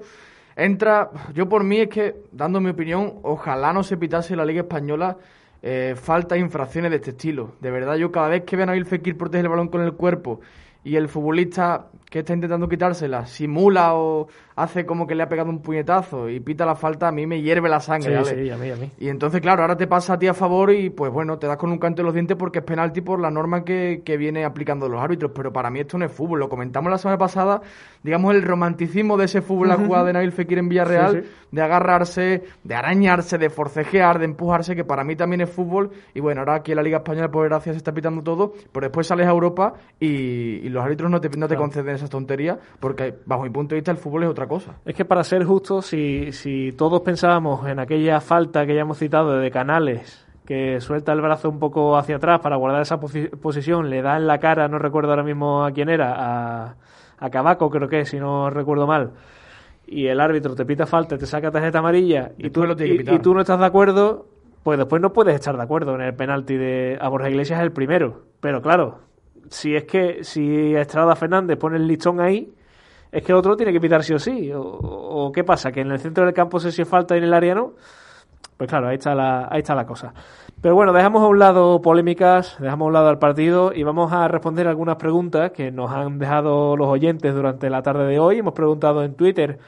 entra, yo por mí es que, dando mi opinión, ojalá no se pitase la Liga Española eh, faltas infracciones de este estilo. De verdad, yo cada vez que veo a Nabil Fekir proteger el balón con el cuerpo y el futbolista que está intentando quitársela simula o hace como que le ha pegado un puñetazo y pita la falta, a mí me hierve la sangre. Sí, sí, a mí, a mí. Y entonces, claro, ahora te pasa a ti a favor y pues bueno, te das con un canto en los dientes porque es penalti por la norma que, que viene aplicando los árbitros. Pero para mí esto no es fútbol. Lo comentamos la semana pasada, digamos, el romanticismo de ese fútbol, la jugada de Nabil Fekir en Villarreal, de agarrarse, de arañarse, de forcejear, de empujarse, que para mí también es fútbol. Y bueno, ahora aquí en la Liga Española, por gracia, se está pitando todo, pero después sales a Europa y, los árbitros no te, no te conceden esas tonterías porque, bajo mi punto de vista, el fútbol es otra cosa. Es que para ser justo, si, si todos pensábamos en aquella falta que ya hemos citado de Canales, que suelta el brazo un poco hacia atrás para guardar esa posición, le da en la cara, no recuerdo ahora mismo a quién era, a, a Cabaco creo que si no recuerdo mal, y el árbitro te pita falta, te saca tarjeta amarilla y tú, y, tú, no estás de acuerdo, pues después no puedes estar de acuerdo en el penalti de a Borja Iglesias el primero. Pero claro, si es que si Estrada Fernández pone el listón ahí, es que el otro tiene que pitar sí o sí. O, qué pasa, que en el centro del campo se si falta y en el área no. Pues claro, ahí está la, ahí está la cosa. Pero bueno, dejamos a un lado polémicas, dejamos a un lado al partido y vamos a responder algunas preguntas que nos han dejado los oyentes durante la tarde de hoy. Hemos preguntado en Twitter,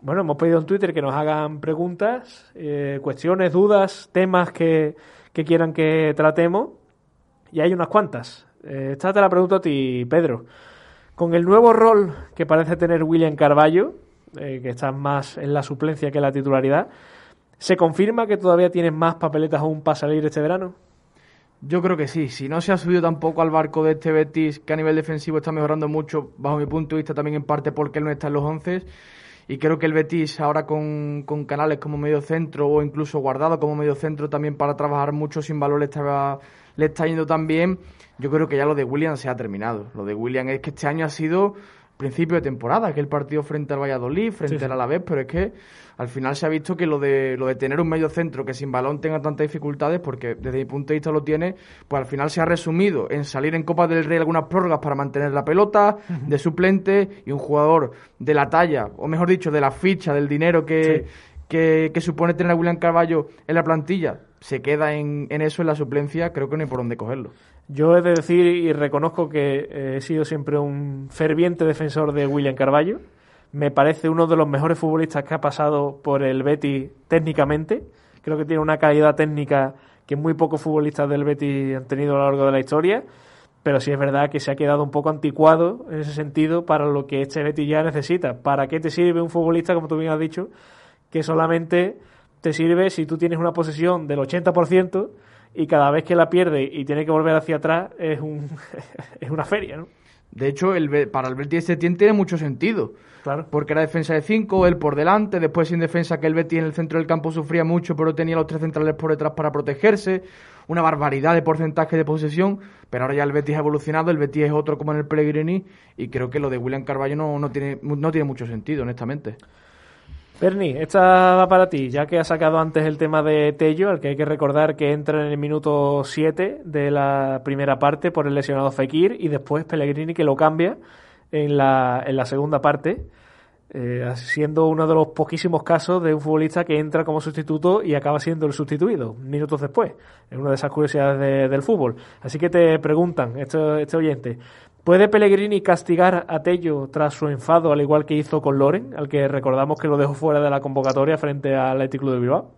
bueno, hemos pedido en Twitter que nos hagan preguntas, eh, cuestiones, dudas, temas que, que, quieran que tratemos. Y hay unas cuantas. Eh, esta te la pregunto a ti, Pedro. Con el nuevo rol que parece tener William Carballo, eh, que está más en la suplencia que en la titularidad, ¿se confirma que todavía tienen más papeletas aún para salir este verano? Yo creo que sí. Si no se ha subido tampoco al barco de este Betis, que a nivel defensivo está mejorando mucho, bajo mi punto de vista también en parte porque él no está en los once. Y creo que el Betis ahora con, Canales como medio centro o incluso guardado como medio centro también para trabajar mucho sin valor le está, le está yendo tan bien yo creo que ya lo de William se ha terminado. Lo de William es que este año ha sido principio de temporada, que el partido frente al Valladolid, frente al Alavés, pero es que al final se ha visto que lo de lo de tener un medio centro que sin balón tenga tantas dificultades, porque desde mi punto de vista lo tiene, pues al final se ha resumido en salir en Copa del Rey algunas prórrogas para mantener la pelota, de suplente, y un jugador de la talla, o mejor dicho, de la ficha, del dinero que, que, supone tener a William Carballo en la plantilla, se queda en, en eso, en la suplencia, creo que no hay por dónde cogerlo. Yo he de decir y reconozco que eh, he sido siempre un ferviente defensor de William Carballo. Me parece uno de los mejores futbolistas que ha pasado por el Betis técnicamente. Creo que tiene una calidad técnica que muy pocos futbolistas del Betis han tenido a lo largo de la historia. Pero sí es verdad que se ha quedado un poco anticuado en ese sentido para lo que este Betis ya necesita. ¿Para qué te sirve un futbolista, como tú bien has dicho, que solamente te sirve si tú tienes una posesión del 80%? y cada vez que la pierde y tiene que volver hacia atrás es, un, es una feria, ¿no? De hecho, el, para el Betis Setién tiene mucho sentido. Claro. Porque era defensa de 5, él por delante, después sin defensa que el Betis en el centro del campo sufría mucho, pero tenía los tres centrales por detrás para protegerse. Una barbaridad de porcentaje de posesión, pero ahora ya el Betis ha evolucionado, el Betis es otro como en el Pellegrini, y creo que lo de William Carballo no, no, tiene, no tiene mucho sentido, honestamente. Bernie, esta va para ti, ya que ha sacado antes el tema de Tello, al que hay que recordar que entra en el minuto 7 de la primera parte por el lesionado Fekir y después Pellegrini que lo cambia en la, segunda parte. eh, siendo uno de los poquísimos casos de un futbolista que entra como sustituto y acaba siendo el sustituido minutos después. Es una de esas curiosidades del fútbol. Así que te preguntan, este, este oyente, ¿puede Pellegrini castigar a Tello tras su enfado, al igual que hizo con Loren, al que recordamos que lo dejó fuera de la convocatoria frente al Atlético de Bilbao?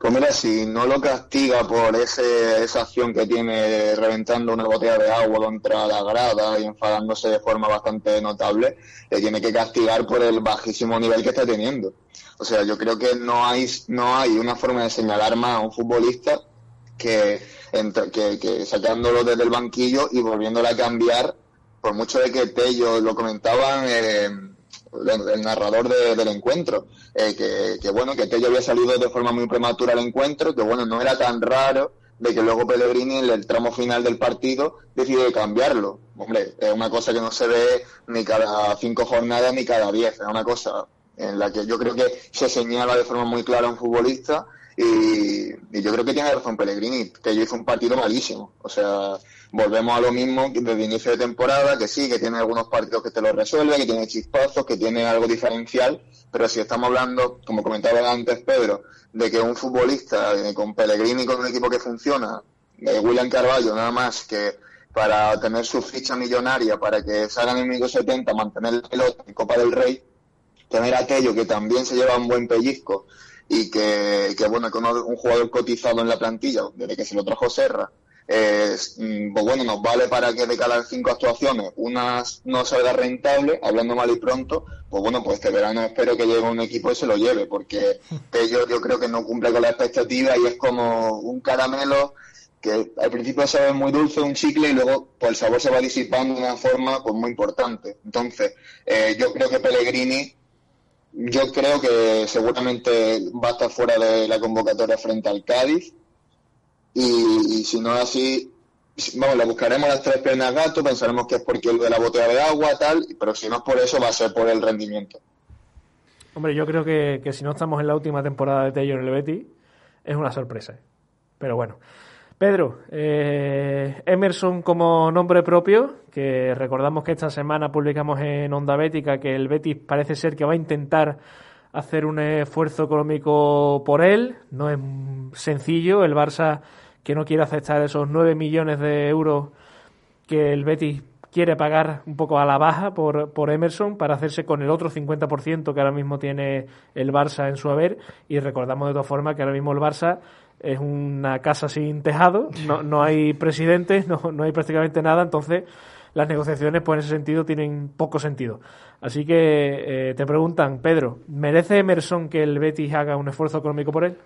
Pues mira, si no lo castiga por ese, esa acción que tiene reventando una botella de agua contra la grada y enfadándose de forma bastante notable, le tiene que castigar por el bajísimo nivel que está teniendo. O sea, yo creo que no hay, no hay una forma de señalar más a un futbolista que, que, que sacándolo desde el banquillo y volviéndolo a cambiar, por mucho de que Tello lo comentaban, eh, el narrador del encuentro, eh, que, bueno, que Tello había salido de forma muy prematura al encuentro, que bueno, no era tan raro de que luego Pellegrini en el tramo final del partido decide cambiarlo. Hombre, es una cosa que no se ve ni cada cinco jornadas ni cada diez, es una cosa en la que yo creo que se señala de forma muy clara un futbolista y, yo creo que tiene razón Pellegrini, que yo hizo un partido malísimo. O sea, volvemos a lo mismo desde inicio de temporada, que sí, que tiene algunos partidos que te lo resuelve, que tiene chispazos, que tiene algo diferencial, pero si estamos hablando, como comentaba antes Pedro, de que un futbolista eh, con Pellegrini, con un equipo que funciona, eh, William Carvalho, nada más que para tener su ficha millonaria, para que salgan en el 70, mantener el pelota en Copa del Rey, tener aquello que también se lleva un buen pellizco y que, que bueno, que un jugador cotizado en la plantilla, desde que se lo trajo Serra, mm, pues bueno, nos vale para que de cada cinco actuaciones una no salga rentable, hablando mal y pronto, pues bueno, pues este verano espero que llegue un equipo y se lo lleve, porque ellos yo creo que no cumple con la expectativa y es como un caramelo que al principio sabe muy dulce, un chicle, y luego pues el sabor se va disipando de una forma pues muy importante. Entonces, eh, yo creo que Pellegrini yo creo que seguramente va a estar fuera de la convocatoria frente al Cádiz. Y, si no es así, vamos, le buscaremos las tres piernas gato, pensaremos que es porque el de la botella de agua, tal, pero si no es por eso, va a ser por el rendimiento. Hombre, yo creo que, que si no estamos en la última temporada de Tello en el Betis, es una sorpresa. Pero bueno. Pedro, eh, Emerson como nombre propio, que recordamos que esta semana publicamos en Onda Bética que el Betis parece ser que va a intentar hacer un esfuerzo económico por él. No es sencillo. El Barça que no quiere aceptar esos 9 millones de euros que el Betis quiere pagar un poco a la baja por, por Emerson para hacerse con el otro 50% que ahora mismo tiene el Barça en su haber. Y recordamos de todas formas que ahora mismo el Barça es una casa sin tejado, no, no hay presidentes, no, no hay prácticamente nada, entonces las negociaciones pues en ese sentido tienen poco sentido. Así que eh, te preguntan, Pedro, ¿merece Emerson que el Betis haga un esfuerzo económico por él?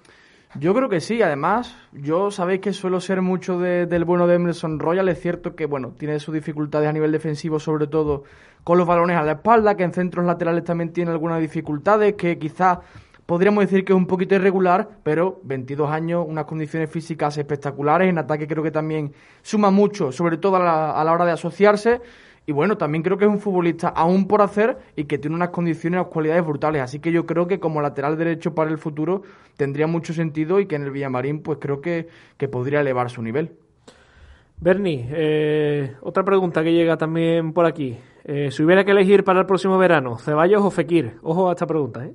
Yo creo que sí, además, yo sabéis que suelo ser mucho del bueno de Emerson Royal, es cierto que, bueno, tiene sus dificultades a nivel defensivo, sobre todo con los balones a la espalda, que en centros laterales también tiene algunas dificultades, que quizás podríamos decir que es un poquito irregular, pero 22 años, unas condiciones físicas espectaculares, en ataque creo que también suma mucho, sobre todo a la, hora de asociarse. Y bueno, también creo que es un futbolista aún por hacer y que tiene unas condiciones, unas cualidades brutales. Así que yo creo que como lateral derecho para el futuro tendría mucho sentido y que en el Villamarín pues creo que, podría elevar su nivel. Bernie, eh, otra pregunta que llega también por aquí. Eh, si hubiera que elegir para el próximo verano, Ceballos o Fekir, ojo a esta pregunta, ¿eh?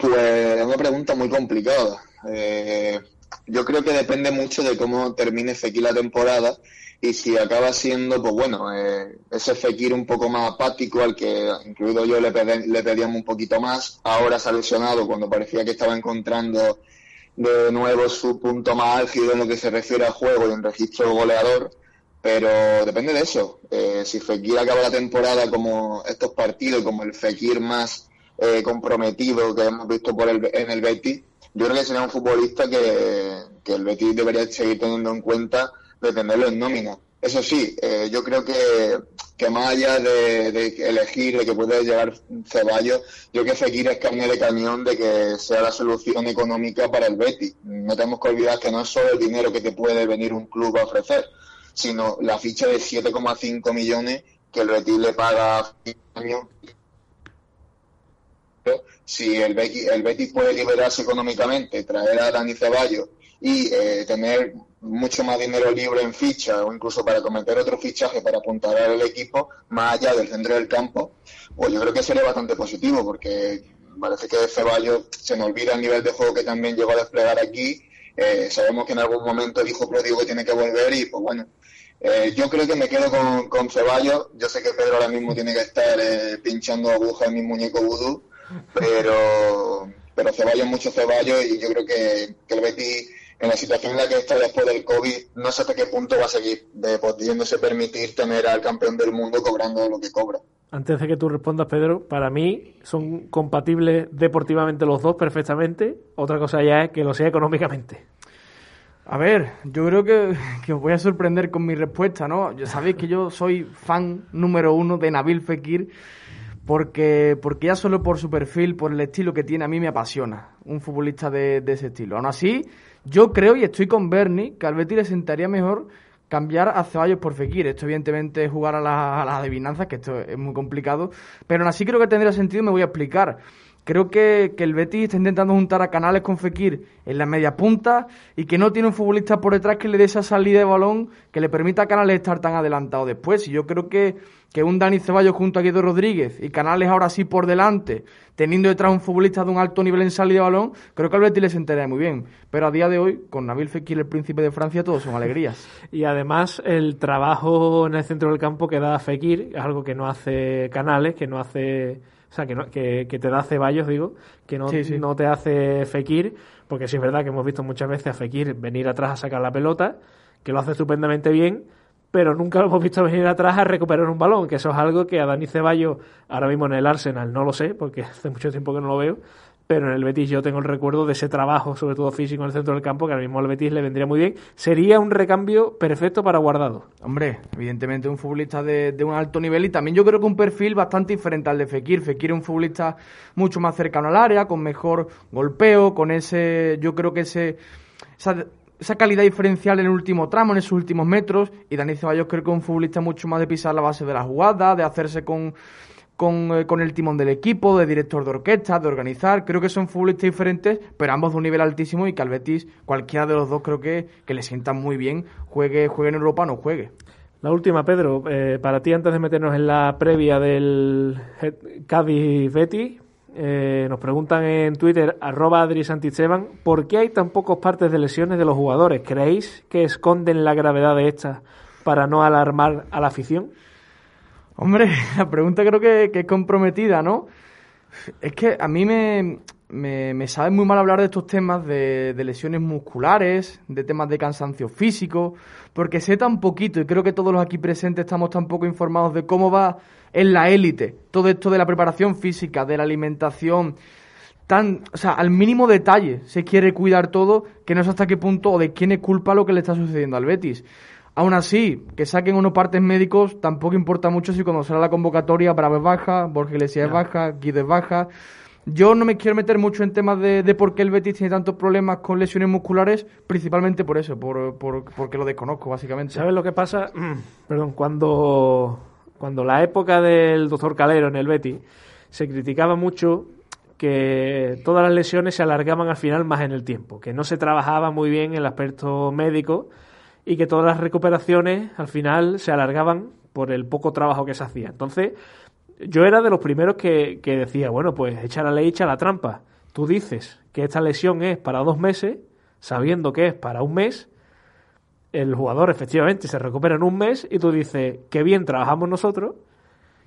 Pues es una pregunta muy complicada. Eh, yo creo que depende mucho de cómo termine Fekir la temporada y si acaba siendo, pues bueno, eh, ese Fekir un poco más apático al que incluido yo le, pedíamos un poquito más, ahora se ha lesionado cuando parecía que estaba encontrando de nuevo su punto más álgido en lo que se refiere al juego y en registro goleador, pero depende de eso. Eh, si Fekir acaba la temporada como estos partidos, como el Fekir más eh, comprometido que hemos visto por el, en el Betis, yo creo que sería un futbolista que, que el Betis debería seguir teniendo en cuenta de tenerlo en nómina. Eso sí, eh, yo creo que, que más allá de, elegir, de que puede llegar Ceballos, yo creo que Fekir es carne de cañón de que sea la solución económica para el Betis. No tenemos que olvidar que no es solo el dinero que te puede venir un club a ofrecer, sino la ficha de 7,5 millones que el Betis le paga a año si el Betis, el Betis puede liberarse económicamente, traer a Dani Ceballos y eh, tener mucho más dinero libre en ficha o incluso para cometer otro fichaje para apuntar al equipo más allá del centro del campo, pues yo creo que sería bastante positivo porque parece que Ceballos se nos olvida el nivel de juego que también llegó a desplegar aquí. Eh, sabemos que en algún momento dijo pródigo que tiene que volver y pues bueno, eh, yo creo que me quedo con, con Ceballos. Yo sé que Pedro ahora mismo tiene que estar eh, pinchando agujas en mi muñeco vudú, pero, pero Ceballos mucho Ceballos y yo creo que, que el Betis en la situación en la que está después del COVID, no sé hasta qué punto va a seguir de, pudiéndose permitir tener al campeón del mundo cobrando lo que cobra. Antes de que tú respondas, Pedro, para mí son compatibles deportivamente los dos perfectamente. Otra cosa ya es que lo sea económicamente. A ver, yo creo que, que, os voy a sorprender con mi respuesta, ¿no? Ya sabéis que yo soy fan número uno de Nabil Fekir porque, porque ya solo por su perfil, por el estilo que tiene, a mí me apasiona un futbolista de, de ese estilo. Aún así, yo creo y estoy con Bernie que al le sentaría mejor cambiar a Ceballos por Fekir. Esto evidentemente es jugar a, las adivinanzas, que esto es muy complicado, pero aún así creo que tendría sentido me voy a explicar. Creo que, que, el Betis está intentando juntar a Canales con Fekir en la media punta y que no tiene un futbolista por detrás que le dé esa salida de balón que le permita a Canales estar tan adelantado después. Y yo creo que, que un Dani Ceballos junto a Guido Rodríguez y Canales ahora sí por delante, teniendo detrás un futbolista de un alto nivel en salida de balón, creo que al Betis le sentaría muy bien. Pero a día de hoy, con Nabil Fekir, el príncipe de Francia, todos son alegrías. y además el trabajo en el centro del campo que da Fekir algo que no hace Canales, que no hace o sea, que, no, que, te da Ceballos, digo, que no, no te hace Fekir, porque sí es verdad que hemos visto muchas veces a Fekir venir atrás a sacar la pelota, que lo hace estupendamente bien, pero nunca lo hemos visto venir atrás a recuperar un balón, que eso es algo que a Dani Ceballos, ahora mismo en el Arsenal, no lo sé, porque hace mucho tiempo que no lo veo, pero en el Betis yo tengo el recuerdo de ese trabajo, sobre todo físico en el centro del campo, que ahora mismo al Betis le vendría muy bien. Sería un recambio perfecto para Guardado. Hombre, evidentemente un futbolista de, un alto nivel y también yo creo que un perfil bastante diferente al de Fekir. Fekir es un futbolista mucho más cercano al área, con mejor golpeo, con ese, yo creo que ese, esa, esa calidad diferencial en el último tramo, en esos últimos metros. Y Dani Ceballos creo que es un futbolista mucho más de pisar la base de la jugada, de hacerse con eh, con, el timón del equipo, de director de orquesta, de organizar. Creo que son futbolistas diferentes, pero ambos de un nivel altísimo y que al Betis, cualquiera de los dos, creo que, que le sientan muy bien, juegue, juegue en Europa no juegue. La última, Pedro, eh, para ti, antes de meternos en la previa del Cádiz-Betis, eh, nos preguntan en Twitter, arroba Adri Santisteban, ¿por qué hay tan pocos partes de lesiones de los jugadores? ¿Creéis que esconden la gravedad de estas para no alarmar a la afición? Hombre, la pregunta creo que, es comprometida, ¿no? Es que a mí me, me, sabe muy mal hablar de estos temas de, lesiones musculares, de temas de cansancio físico, porque sé tan poquito y creo que todos los aquí presentes estamos tan poco informados de cómo va en la élite todo esto de la preparación física, de la alimentación, tan, o sea, al mínimo detalle se quiere cuidar todo, que no sé hasta qué punto o de quién es culpa lo que le está sucediendo al Betis. Aún así, que saquen unos partes médicos tampoco importa mucho si cuando sale la convocatoria Bravo es baja, Borges Iglesias es baja, Guido es baja. Yo no me quiero meter mucho en temas de, de, por qué el Betis tiene tantos problemas con lesiones musculares, principalmente por eso, por, por, porque lo desconozco, básicamente. ¿Sabes lo que pasa? Perdón, cuando, cuando la época del doctor Calero en el Betis se criticaba mucho que todas las lesiones se alargaban al final más en el tiempo, que no se trabajaba muy bien en el aspecto médico y que todas las recuperaciones al final se alargaban por el poco trabajo que se hacía. Entonces, yo era de los primeros que, que decía, bueno, pues echa la ley, echa la trampa. Tú dices que esta lesión es para dos meses, sabiendo que es para un mes, el jugador efectivamente se recupera en un mes y tú dices, qué bien trabajamos nosotros,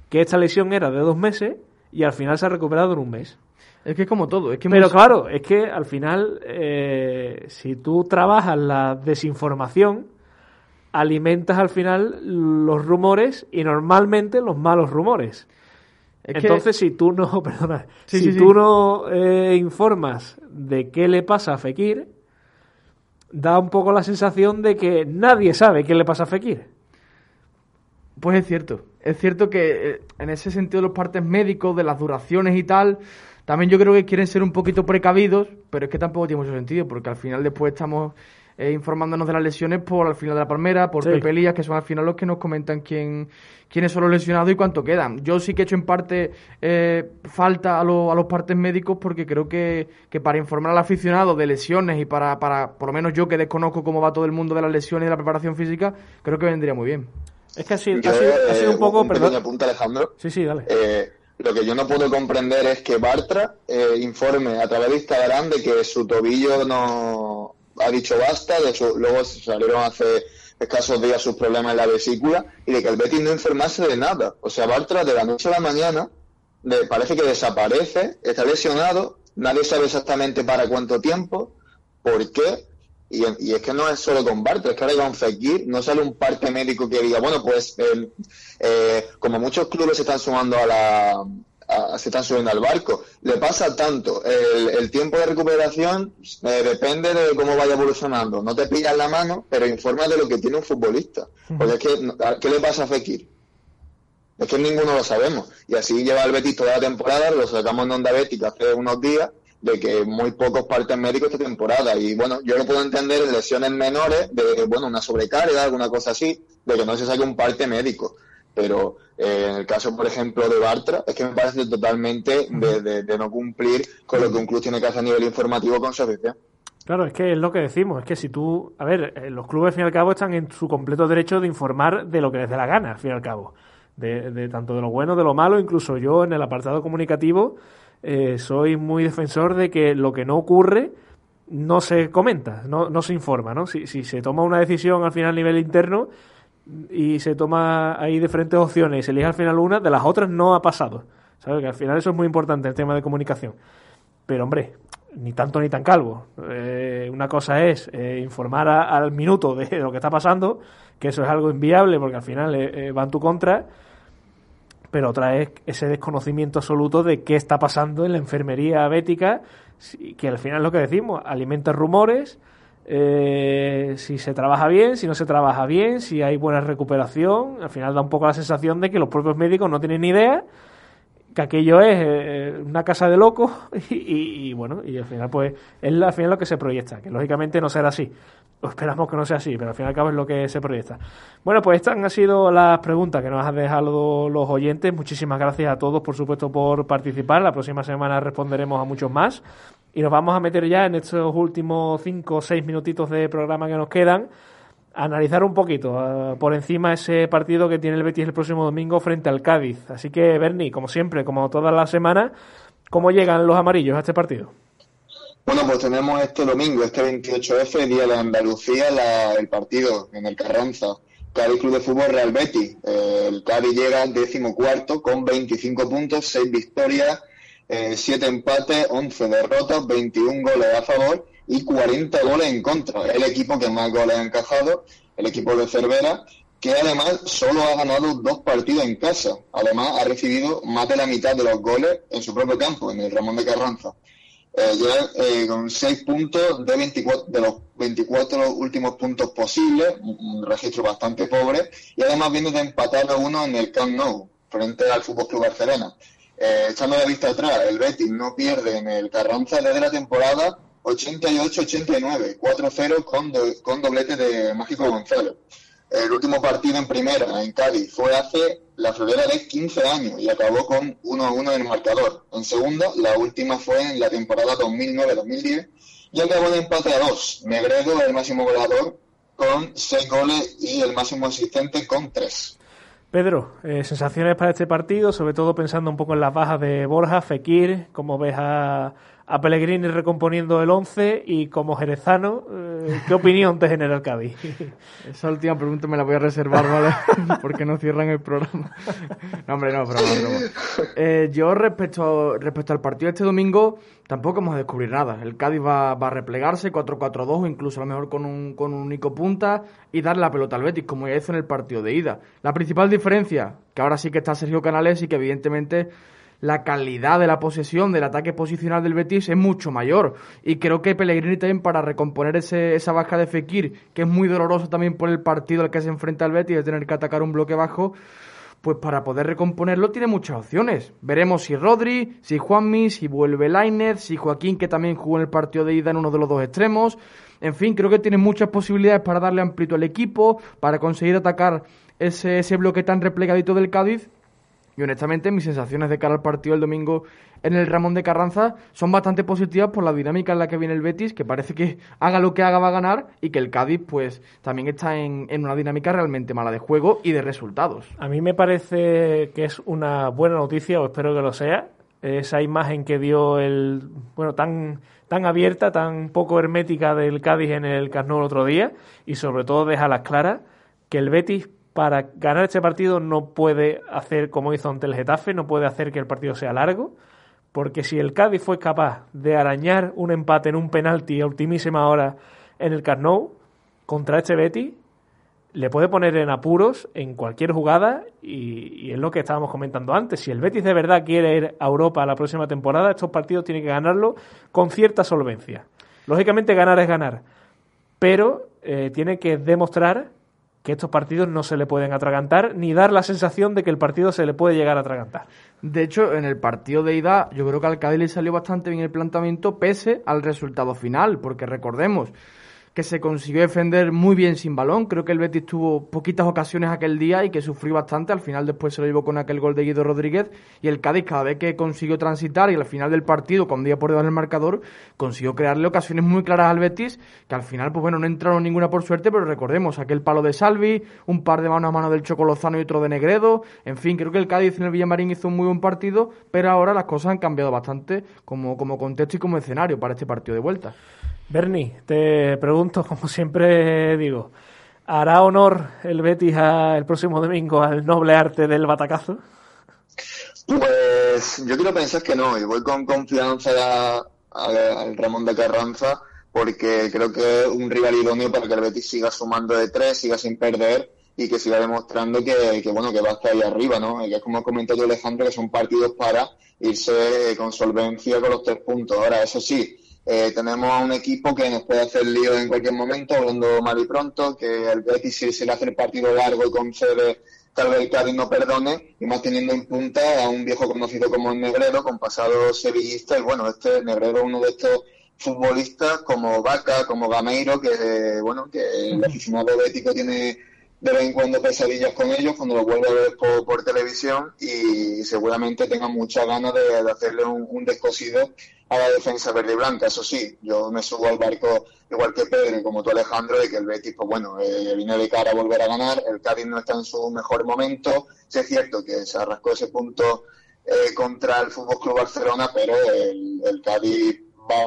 que esta lesión era de dos meses y al final se ha recuperado en un mes. Es que es como todo. Es que Pero claro, es que al final, eh, si tú trabajas la desinformación, alimentas al final los rumores y normalmente los malos rumores. Entonces, si tú no, perdona, si tú no eh, informas de qué le pasa a Fekir, da un poco la sensación de que nadie sabe qué le pasa a Fekir. Pues es cierto. Es cierto que eh, en ese sentido los partes médicos, de las duraciones y tal, también yo creo que quieren ser un poquito precavidos, pero es que tampoco tiene mucho sentido, porque al final después estamos eh, informándonos de las lesiones por al final de la palmera, por Pepe Lías, que son al final los que nos comentan quién, quiénes son los lesionados y cuánto quedan. Yo sí que he hecho en parte eh, falta a, a, los partes médicos porque creo que, que, para informar al aficionado de lesiones y para, para, por lo menos yo que desconozco cómo va todo el mundo de las lesiones y de la preparación física, creo que vendría muy bien. Es que ha sido, ha sido, ha sido un poco... Un apunte, Alejandro. Sí, sí, dale. Lo que yo no puedo comprender es que Bartra eh, informe a través de Instagram de que su tobillo no ha dicho basta, de hecho luego salieron hace escasos días sus problemas en la vesícula y de que el Betis no informase de nada. O sea, Bartra de la noche a la mañana parece que desaparece, está lesionado, nadie sabe exactamente para cuánto tiempo, por qué, y, y, es que no es solo con Bartra, es que ahora con Fekir no sale un parte médico que diga, bueno, pues eh, como muchos clubes se están sumando a la, a, se están subiendo al barco. Le pasa tanto. El, el tiempo de recuperación eh, depende de cómo vaya evolucionando. No te pillas la mano, pero informa de lo que tiene un futbolista. Porque es que, ¿qué le pasa a Fekir? Es que ninguno lo sabemos. Y así lleva el Betis toda la temporada, lo sacamos en Onda Bética hace unos días, de que muy pocos partes médicos esta temporada. Y bueno, yo lo puedo entender en lesiones menores, de bueno, una sobrecarga, alguna cosa así, de que no se saque un parte médico pero eh, en el caso, por ejemplo, de Bartra, es que me parece totalmente de, de, no cumplir con lo que un club tiene que hacer a nivel informativo con su afición. Claro, es que es lo que decimos, es que si tú, a ver, eh, los clubes al fin y al cabo están en su completo derecho de informar de lo que les dé la gana, al fin y al cabo, de, de tanto de lo bueno, de lo malo, incluso yo en el apartado comunicativo eh, soy muy defensor de que lo que no ocurre no se comenta, no, no se informa, ¿no? Si, si se toma una decisión al final a nivel interno, y se toma ahí diferentes opciones y se elige al final una, de las otras no ha pasado. ¿Sabes? Que al final eso es muy importante, el tema de comunicación. Pero hombre, ni tanto ni tan calvo. Eh, una cosa es eh, informar al minuto de lo que está pasando, que eso es algo inviable porque al final eh, va en tu contra, pero otra es ese desconocimiento absoluto de qué está pasando en la enfermería bética, que al final es lo que decimos, alimenta rumores, eh, si se trabaja bien, si no se trabaja bien, si hay buena recuperación. Al final da un poco la sensación de que los propios médicos no tienen ni idea, que aquello es eh, una casa de locos y, bueno, y al final pues es al final lo que se proyecta, que lógicamente no será así. Esperamos que no sea así, pero al fin y al cabo es lo que se proyecta. Bueno, pues estas han sido las preguntas que nos han dejado los oyentes. Muchísimas gracias a todos, por supuesto, por participar. La próxima semana responderemos a muchos más. Y nos vamos a meter ya en estos últimos cinco o seis minutitos de programa que nos quedan a analizar un poquito por encima ese partido que tiene el Betis el próximo domingo frente al Cádiz. Así que, Bernie, como siempre, como todas las semanas, ¿cómo llegan los amarillos a este partido? Bueno, pues tenemos este domingo, este 28F, Día de Andalucía, el partido en el Carranza. Cádiz Club de Fútbol Real Betis. El Cádiz llega al décimo cuarto con 25 puntos, 6 victorias, eh, 7 empates, 11 derrotas, 21 goles a favor y 40 goles en contra. El equipo que más goles ha encajado, el equipo de Cervera, que además solo ha ganado dos partidos en casa. Además ha recibido más de la mitad de los goles en su propio campo, en el Ramón de Carranza. Eh, eh, con 6 puntos de, 24, de los 24 últimos puntos posibles, un registro bastante pobre, y además viene de empatar a uno en el Camp Nou, frente al Fútbol Club Barcelona. Eh, echando la vista atrás, el Betis no pierde en el Carranza desde la temporada 88-89, 4-0 con, con doblete de Mágico Gonzalo. El último partido en primera, en Cádiz, fue hace la febrera de 15 años y acabó con 1-1 en el marcador. En segunda, la última fue en la temporada 2009-2010 y acabó de empate a 2. Negredo, el máximo goleador, con 6 goles y el máximo asistente con 3. Pedro, eh, sensaciones para este partido, sobre todo pensando un poco en las bajas de Borja, Fekir, cómo ves a, a Pellegrini recomponiendo el 11 y como jerezano, eh, ¿qué opinión te genera el Cádiz? Esa última pregunta me la voy a reservar, ¿vale? Porque no cierran el programa. No, hombre, no, broma. Eh, yo respecto, respecto al partido de este domingo, tampoco vamos a descubrir nada. El Cádiz va, va a replegarse 4-4-2 o incluso a lo mejor con un, con un único punta y darle la pelota al Betis, como ya hizo en el partido de ida. La principal diferencia, que ahora sí que está Sergio Canales y que evidentemente la calidad de la posesión, del ataque posicional del Betis es mucho mayor. Y creo que Pellegrini también para recomponer ese, esa baja de Fekir, que es muy doloroso también por el partido al que se enfrenta el Betis, de tener que atacar un bloque bajo, pues para poder recomponerlo tiene muchas opciones. Veremos si Rodri, si Juanmi, si vuelve Lainez, si Joaquín, que también jugó en el partido de ida en uno de los dos extremos. En fin, creo que tiene muchas posibilidades para darle amplitud al equipo, para conseguir atacar ese, ese bloque tan replegadito del Cádiz. Y honestamente, mis sensaciones de cara al partido del domingo en el Ramón de Carranza son bastante positivas por la dinámica en la que viene el Betis, que parece que haga lo que haga va a ganar, y que el Cádiz, pues, también está en, en una dinámica realmente mala de juego y de resultados. A mí me parece que es una buena noticia, o espero que lo sea, esa imagen que dio el, bueno, tan, tan abierta, tan poco hermética del Cádiz en el Camp el otro día, y sobre todo deja las claras que el Betis para ganar este partido no puede hacer como hizo ante el Getafe, no puede hacer que el partido sea largo, porque si el Cádiz fue capaz de arañar un empate en un penalti a ultimísima hora en el Camp Nou contra este Betis, le puede poner en apuros en cualquier jugada y, y, es lo que estábamos comentando antes. Si el Betis de verdad quiere ir a Europa la próxima temporada, estos partidos tiene que ganarlo con cierta solvencia. Lógicamente ganar es ganar, pero eh, tiene que demostrar que estos partidos no se le pueden atragantar ni dar la sensación de que el partido se le puede llegar a atragantar. De hecho, en el partido de ida, yo creo que al Cádiz salió bastante bien el planteamiento pese al resultado final, porque recordemos que se consiguió defender muy bien sin balón. Creo que el Betis tuvo poquitas ocasiones aquel día y que sufrió bastante. Al final después se lo llevó con aquel gol de Guido Rodríguez y el Cádiz cada vez que consiguió transitar y al final del partido, con día por debajo del marcador, consiguió crearle ocasiones muy claras al Betis que al final, pues bueno, no entraron ninguna por suerte, pero recordemos aquel palo de Salvi, un par de manos a mano del Chocolozano y otro de Negredo. En fin, creo que el Cádiz en el Villamarín hizo un muy buen partido, pero ahora las cosas han cambiado bastante como, como contexto y como escenario para este partido de vuelta. Bernie, te pregunto, como siempre digo, ¿hará honor el Betis el próximo domingo al noble arte del batacazo? Pues yo quiero pensar que no, y voy con confianza al Ramón de Carranza, porque creo que es un rival idóneo para que el Betis siga sumando de tres, siga sin perder y que siga demostrando que, que bueno que va hasta ahí arriba, ¿no? Y que es como comentó yo Alejandro, que son partidos para irse con solvencia con los tres puntos. Ahora, eso sí, eh, tenemos a un equipo que nos puede hacer lío en cualquier momento, hablando mal y pronto, que el Betis si se le hace el partido largo y concede, tal vez el Cádiz no perdone, y más teniendo en punta a un viejo conocido como el Negredo, con pasado sevillista, y bueno, este Negredo es uno de estos futbolistas como Vaca, como Gameiro, que bueno, que el aficionado bético tiene de vez en cuando pesadillas con ellos cuando lo vuelve a ver por, por televisión y seguramente tenga muchas ganas de, hacerle un, un, descosido a la defensa verde y blanca. Eso sí, yo me subo al barco igual que Pedro y como tú Alejandro de que el Betis, pues bueno, eh, viene de cara a volver a ganar, el Cádiz no está en su mejor momento, sí es cierto que se arrascó ese punto eh, contra el Fútbol Club Barcelona, pero el, el Cádiz va,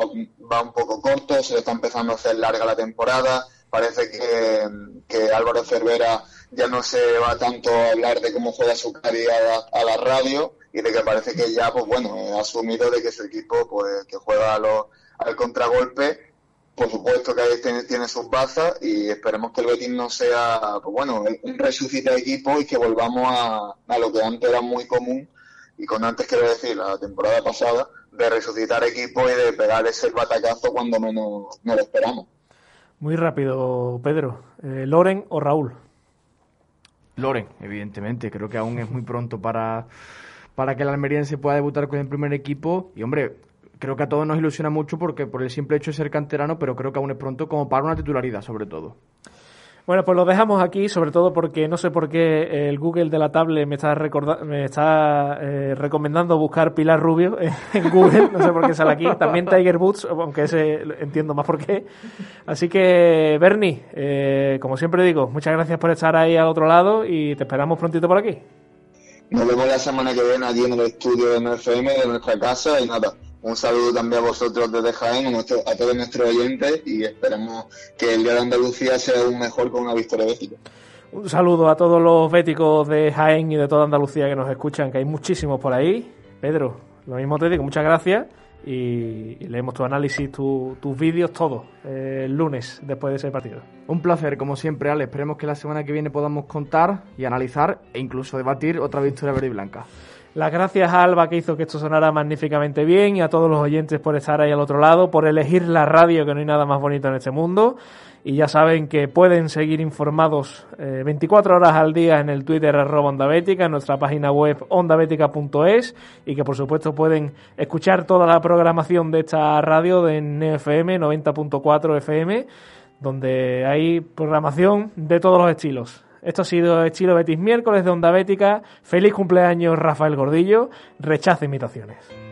va un poco corto, se le está empezando a hacer larga la temporada, parece que, Álvaro Cervera ya no se va tanto a hablar de cómo juega su Cádiz a a la, radio y de que parece que ya, pues bueno, ha asumido de que su equipo, pues que juega a lo, al contragolpe. Por supuesto que ahí tiene, tiene sus bazas y esperemos que el Betis no sea, pues bueno, un resucite de equipo y que volvamos a, a lo que antes era muy común y con antes quiero decir la temporada pasada de resucitar equipo y de pegar ese batacazo cuando menos no lo esperamos. Muy rápido, Pedro. Eh, ¿Loren o Raúl? Loren, evidentemente. Creo que aún es muy pronto para, para que el almeriense pueda debutar con el primer equipo. Y, hombre, creo que a todos nos ilusiona mucho porque por el simple hecho de ser canterano, pero creo que aún es pronto como para una titularidad, sobre todo. Bueno, pues lo dejamos aquí, sobre todo porque no sé por qué el Google de la tablet me está, me está eh, recomendando buscar Pilar Rubio en Google, no sé por qué sale aquí. También Tiger Woods, aunque ese entiendo más por qué. Así que, Bernie, eh, como siempre digo, muchas gracias por estar ahí al otro lado y te esperamos prontito por aquí. Nos vemos la semana que viene allí en el estudio de NFM, de nuestra casa y nada un saludo también a vosotros desde Jaén, a, nuestro, a todos nuestros oyentes y esperemos que el Día de Andalucía sea aún mejor con una victoria bética. Un saludo a todos los béticos de Jaén y de toda Andalucía que nos escuchan, que hay muchísimos por ahí. Pedro, lo mismo te digo, muchas gracias y, y leemos tu análisis, tu, tus vídeos, todo, eh, el lunes después de ese partido. Un placer, como siempre, Ale. Esperemos que la semana que viene podamos contar y analizar e incluso debatir otra victoria verde y blanca. Las gracias a Alba que hizo que esto sonara magníficamente bien y a todos los oyentes por estar ahí al otro lado, por elegir la radio, que no hay nada más bonito en este mundo. Y ya saben que pueden seguir informados 24 eh, horas al día en el Twitter arroba en nuestra página web ondabetica.es y que por supuesto pueden escuchar toda la programación de esta radio de NFM 90.4 FM, donde hay programación de todos los estilos. Esto ha sido Estilo Betis miércoles de Onda Bética. Feliz cumpleaños Rafael Gordillo. Rechaza imitaciones.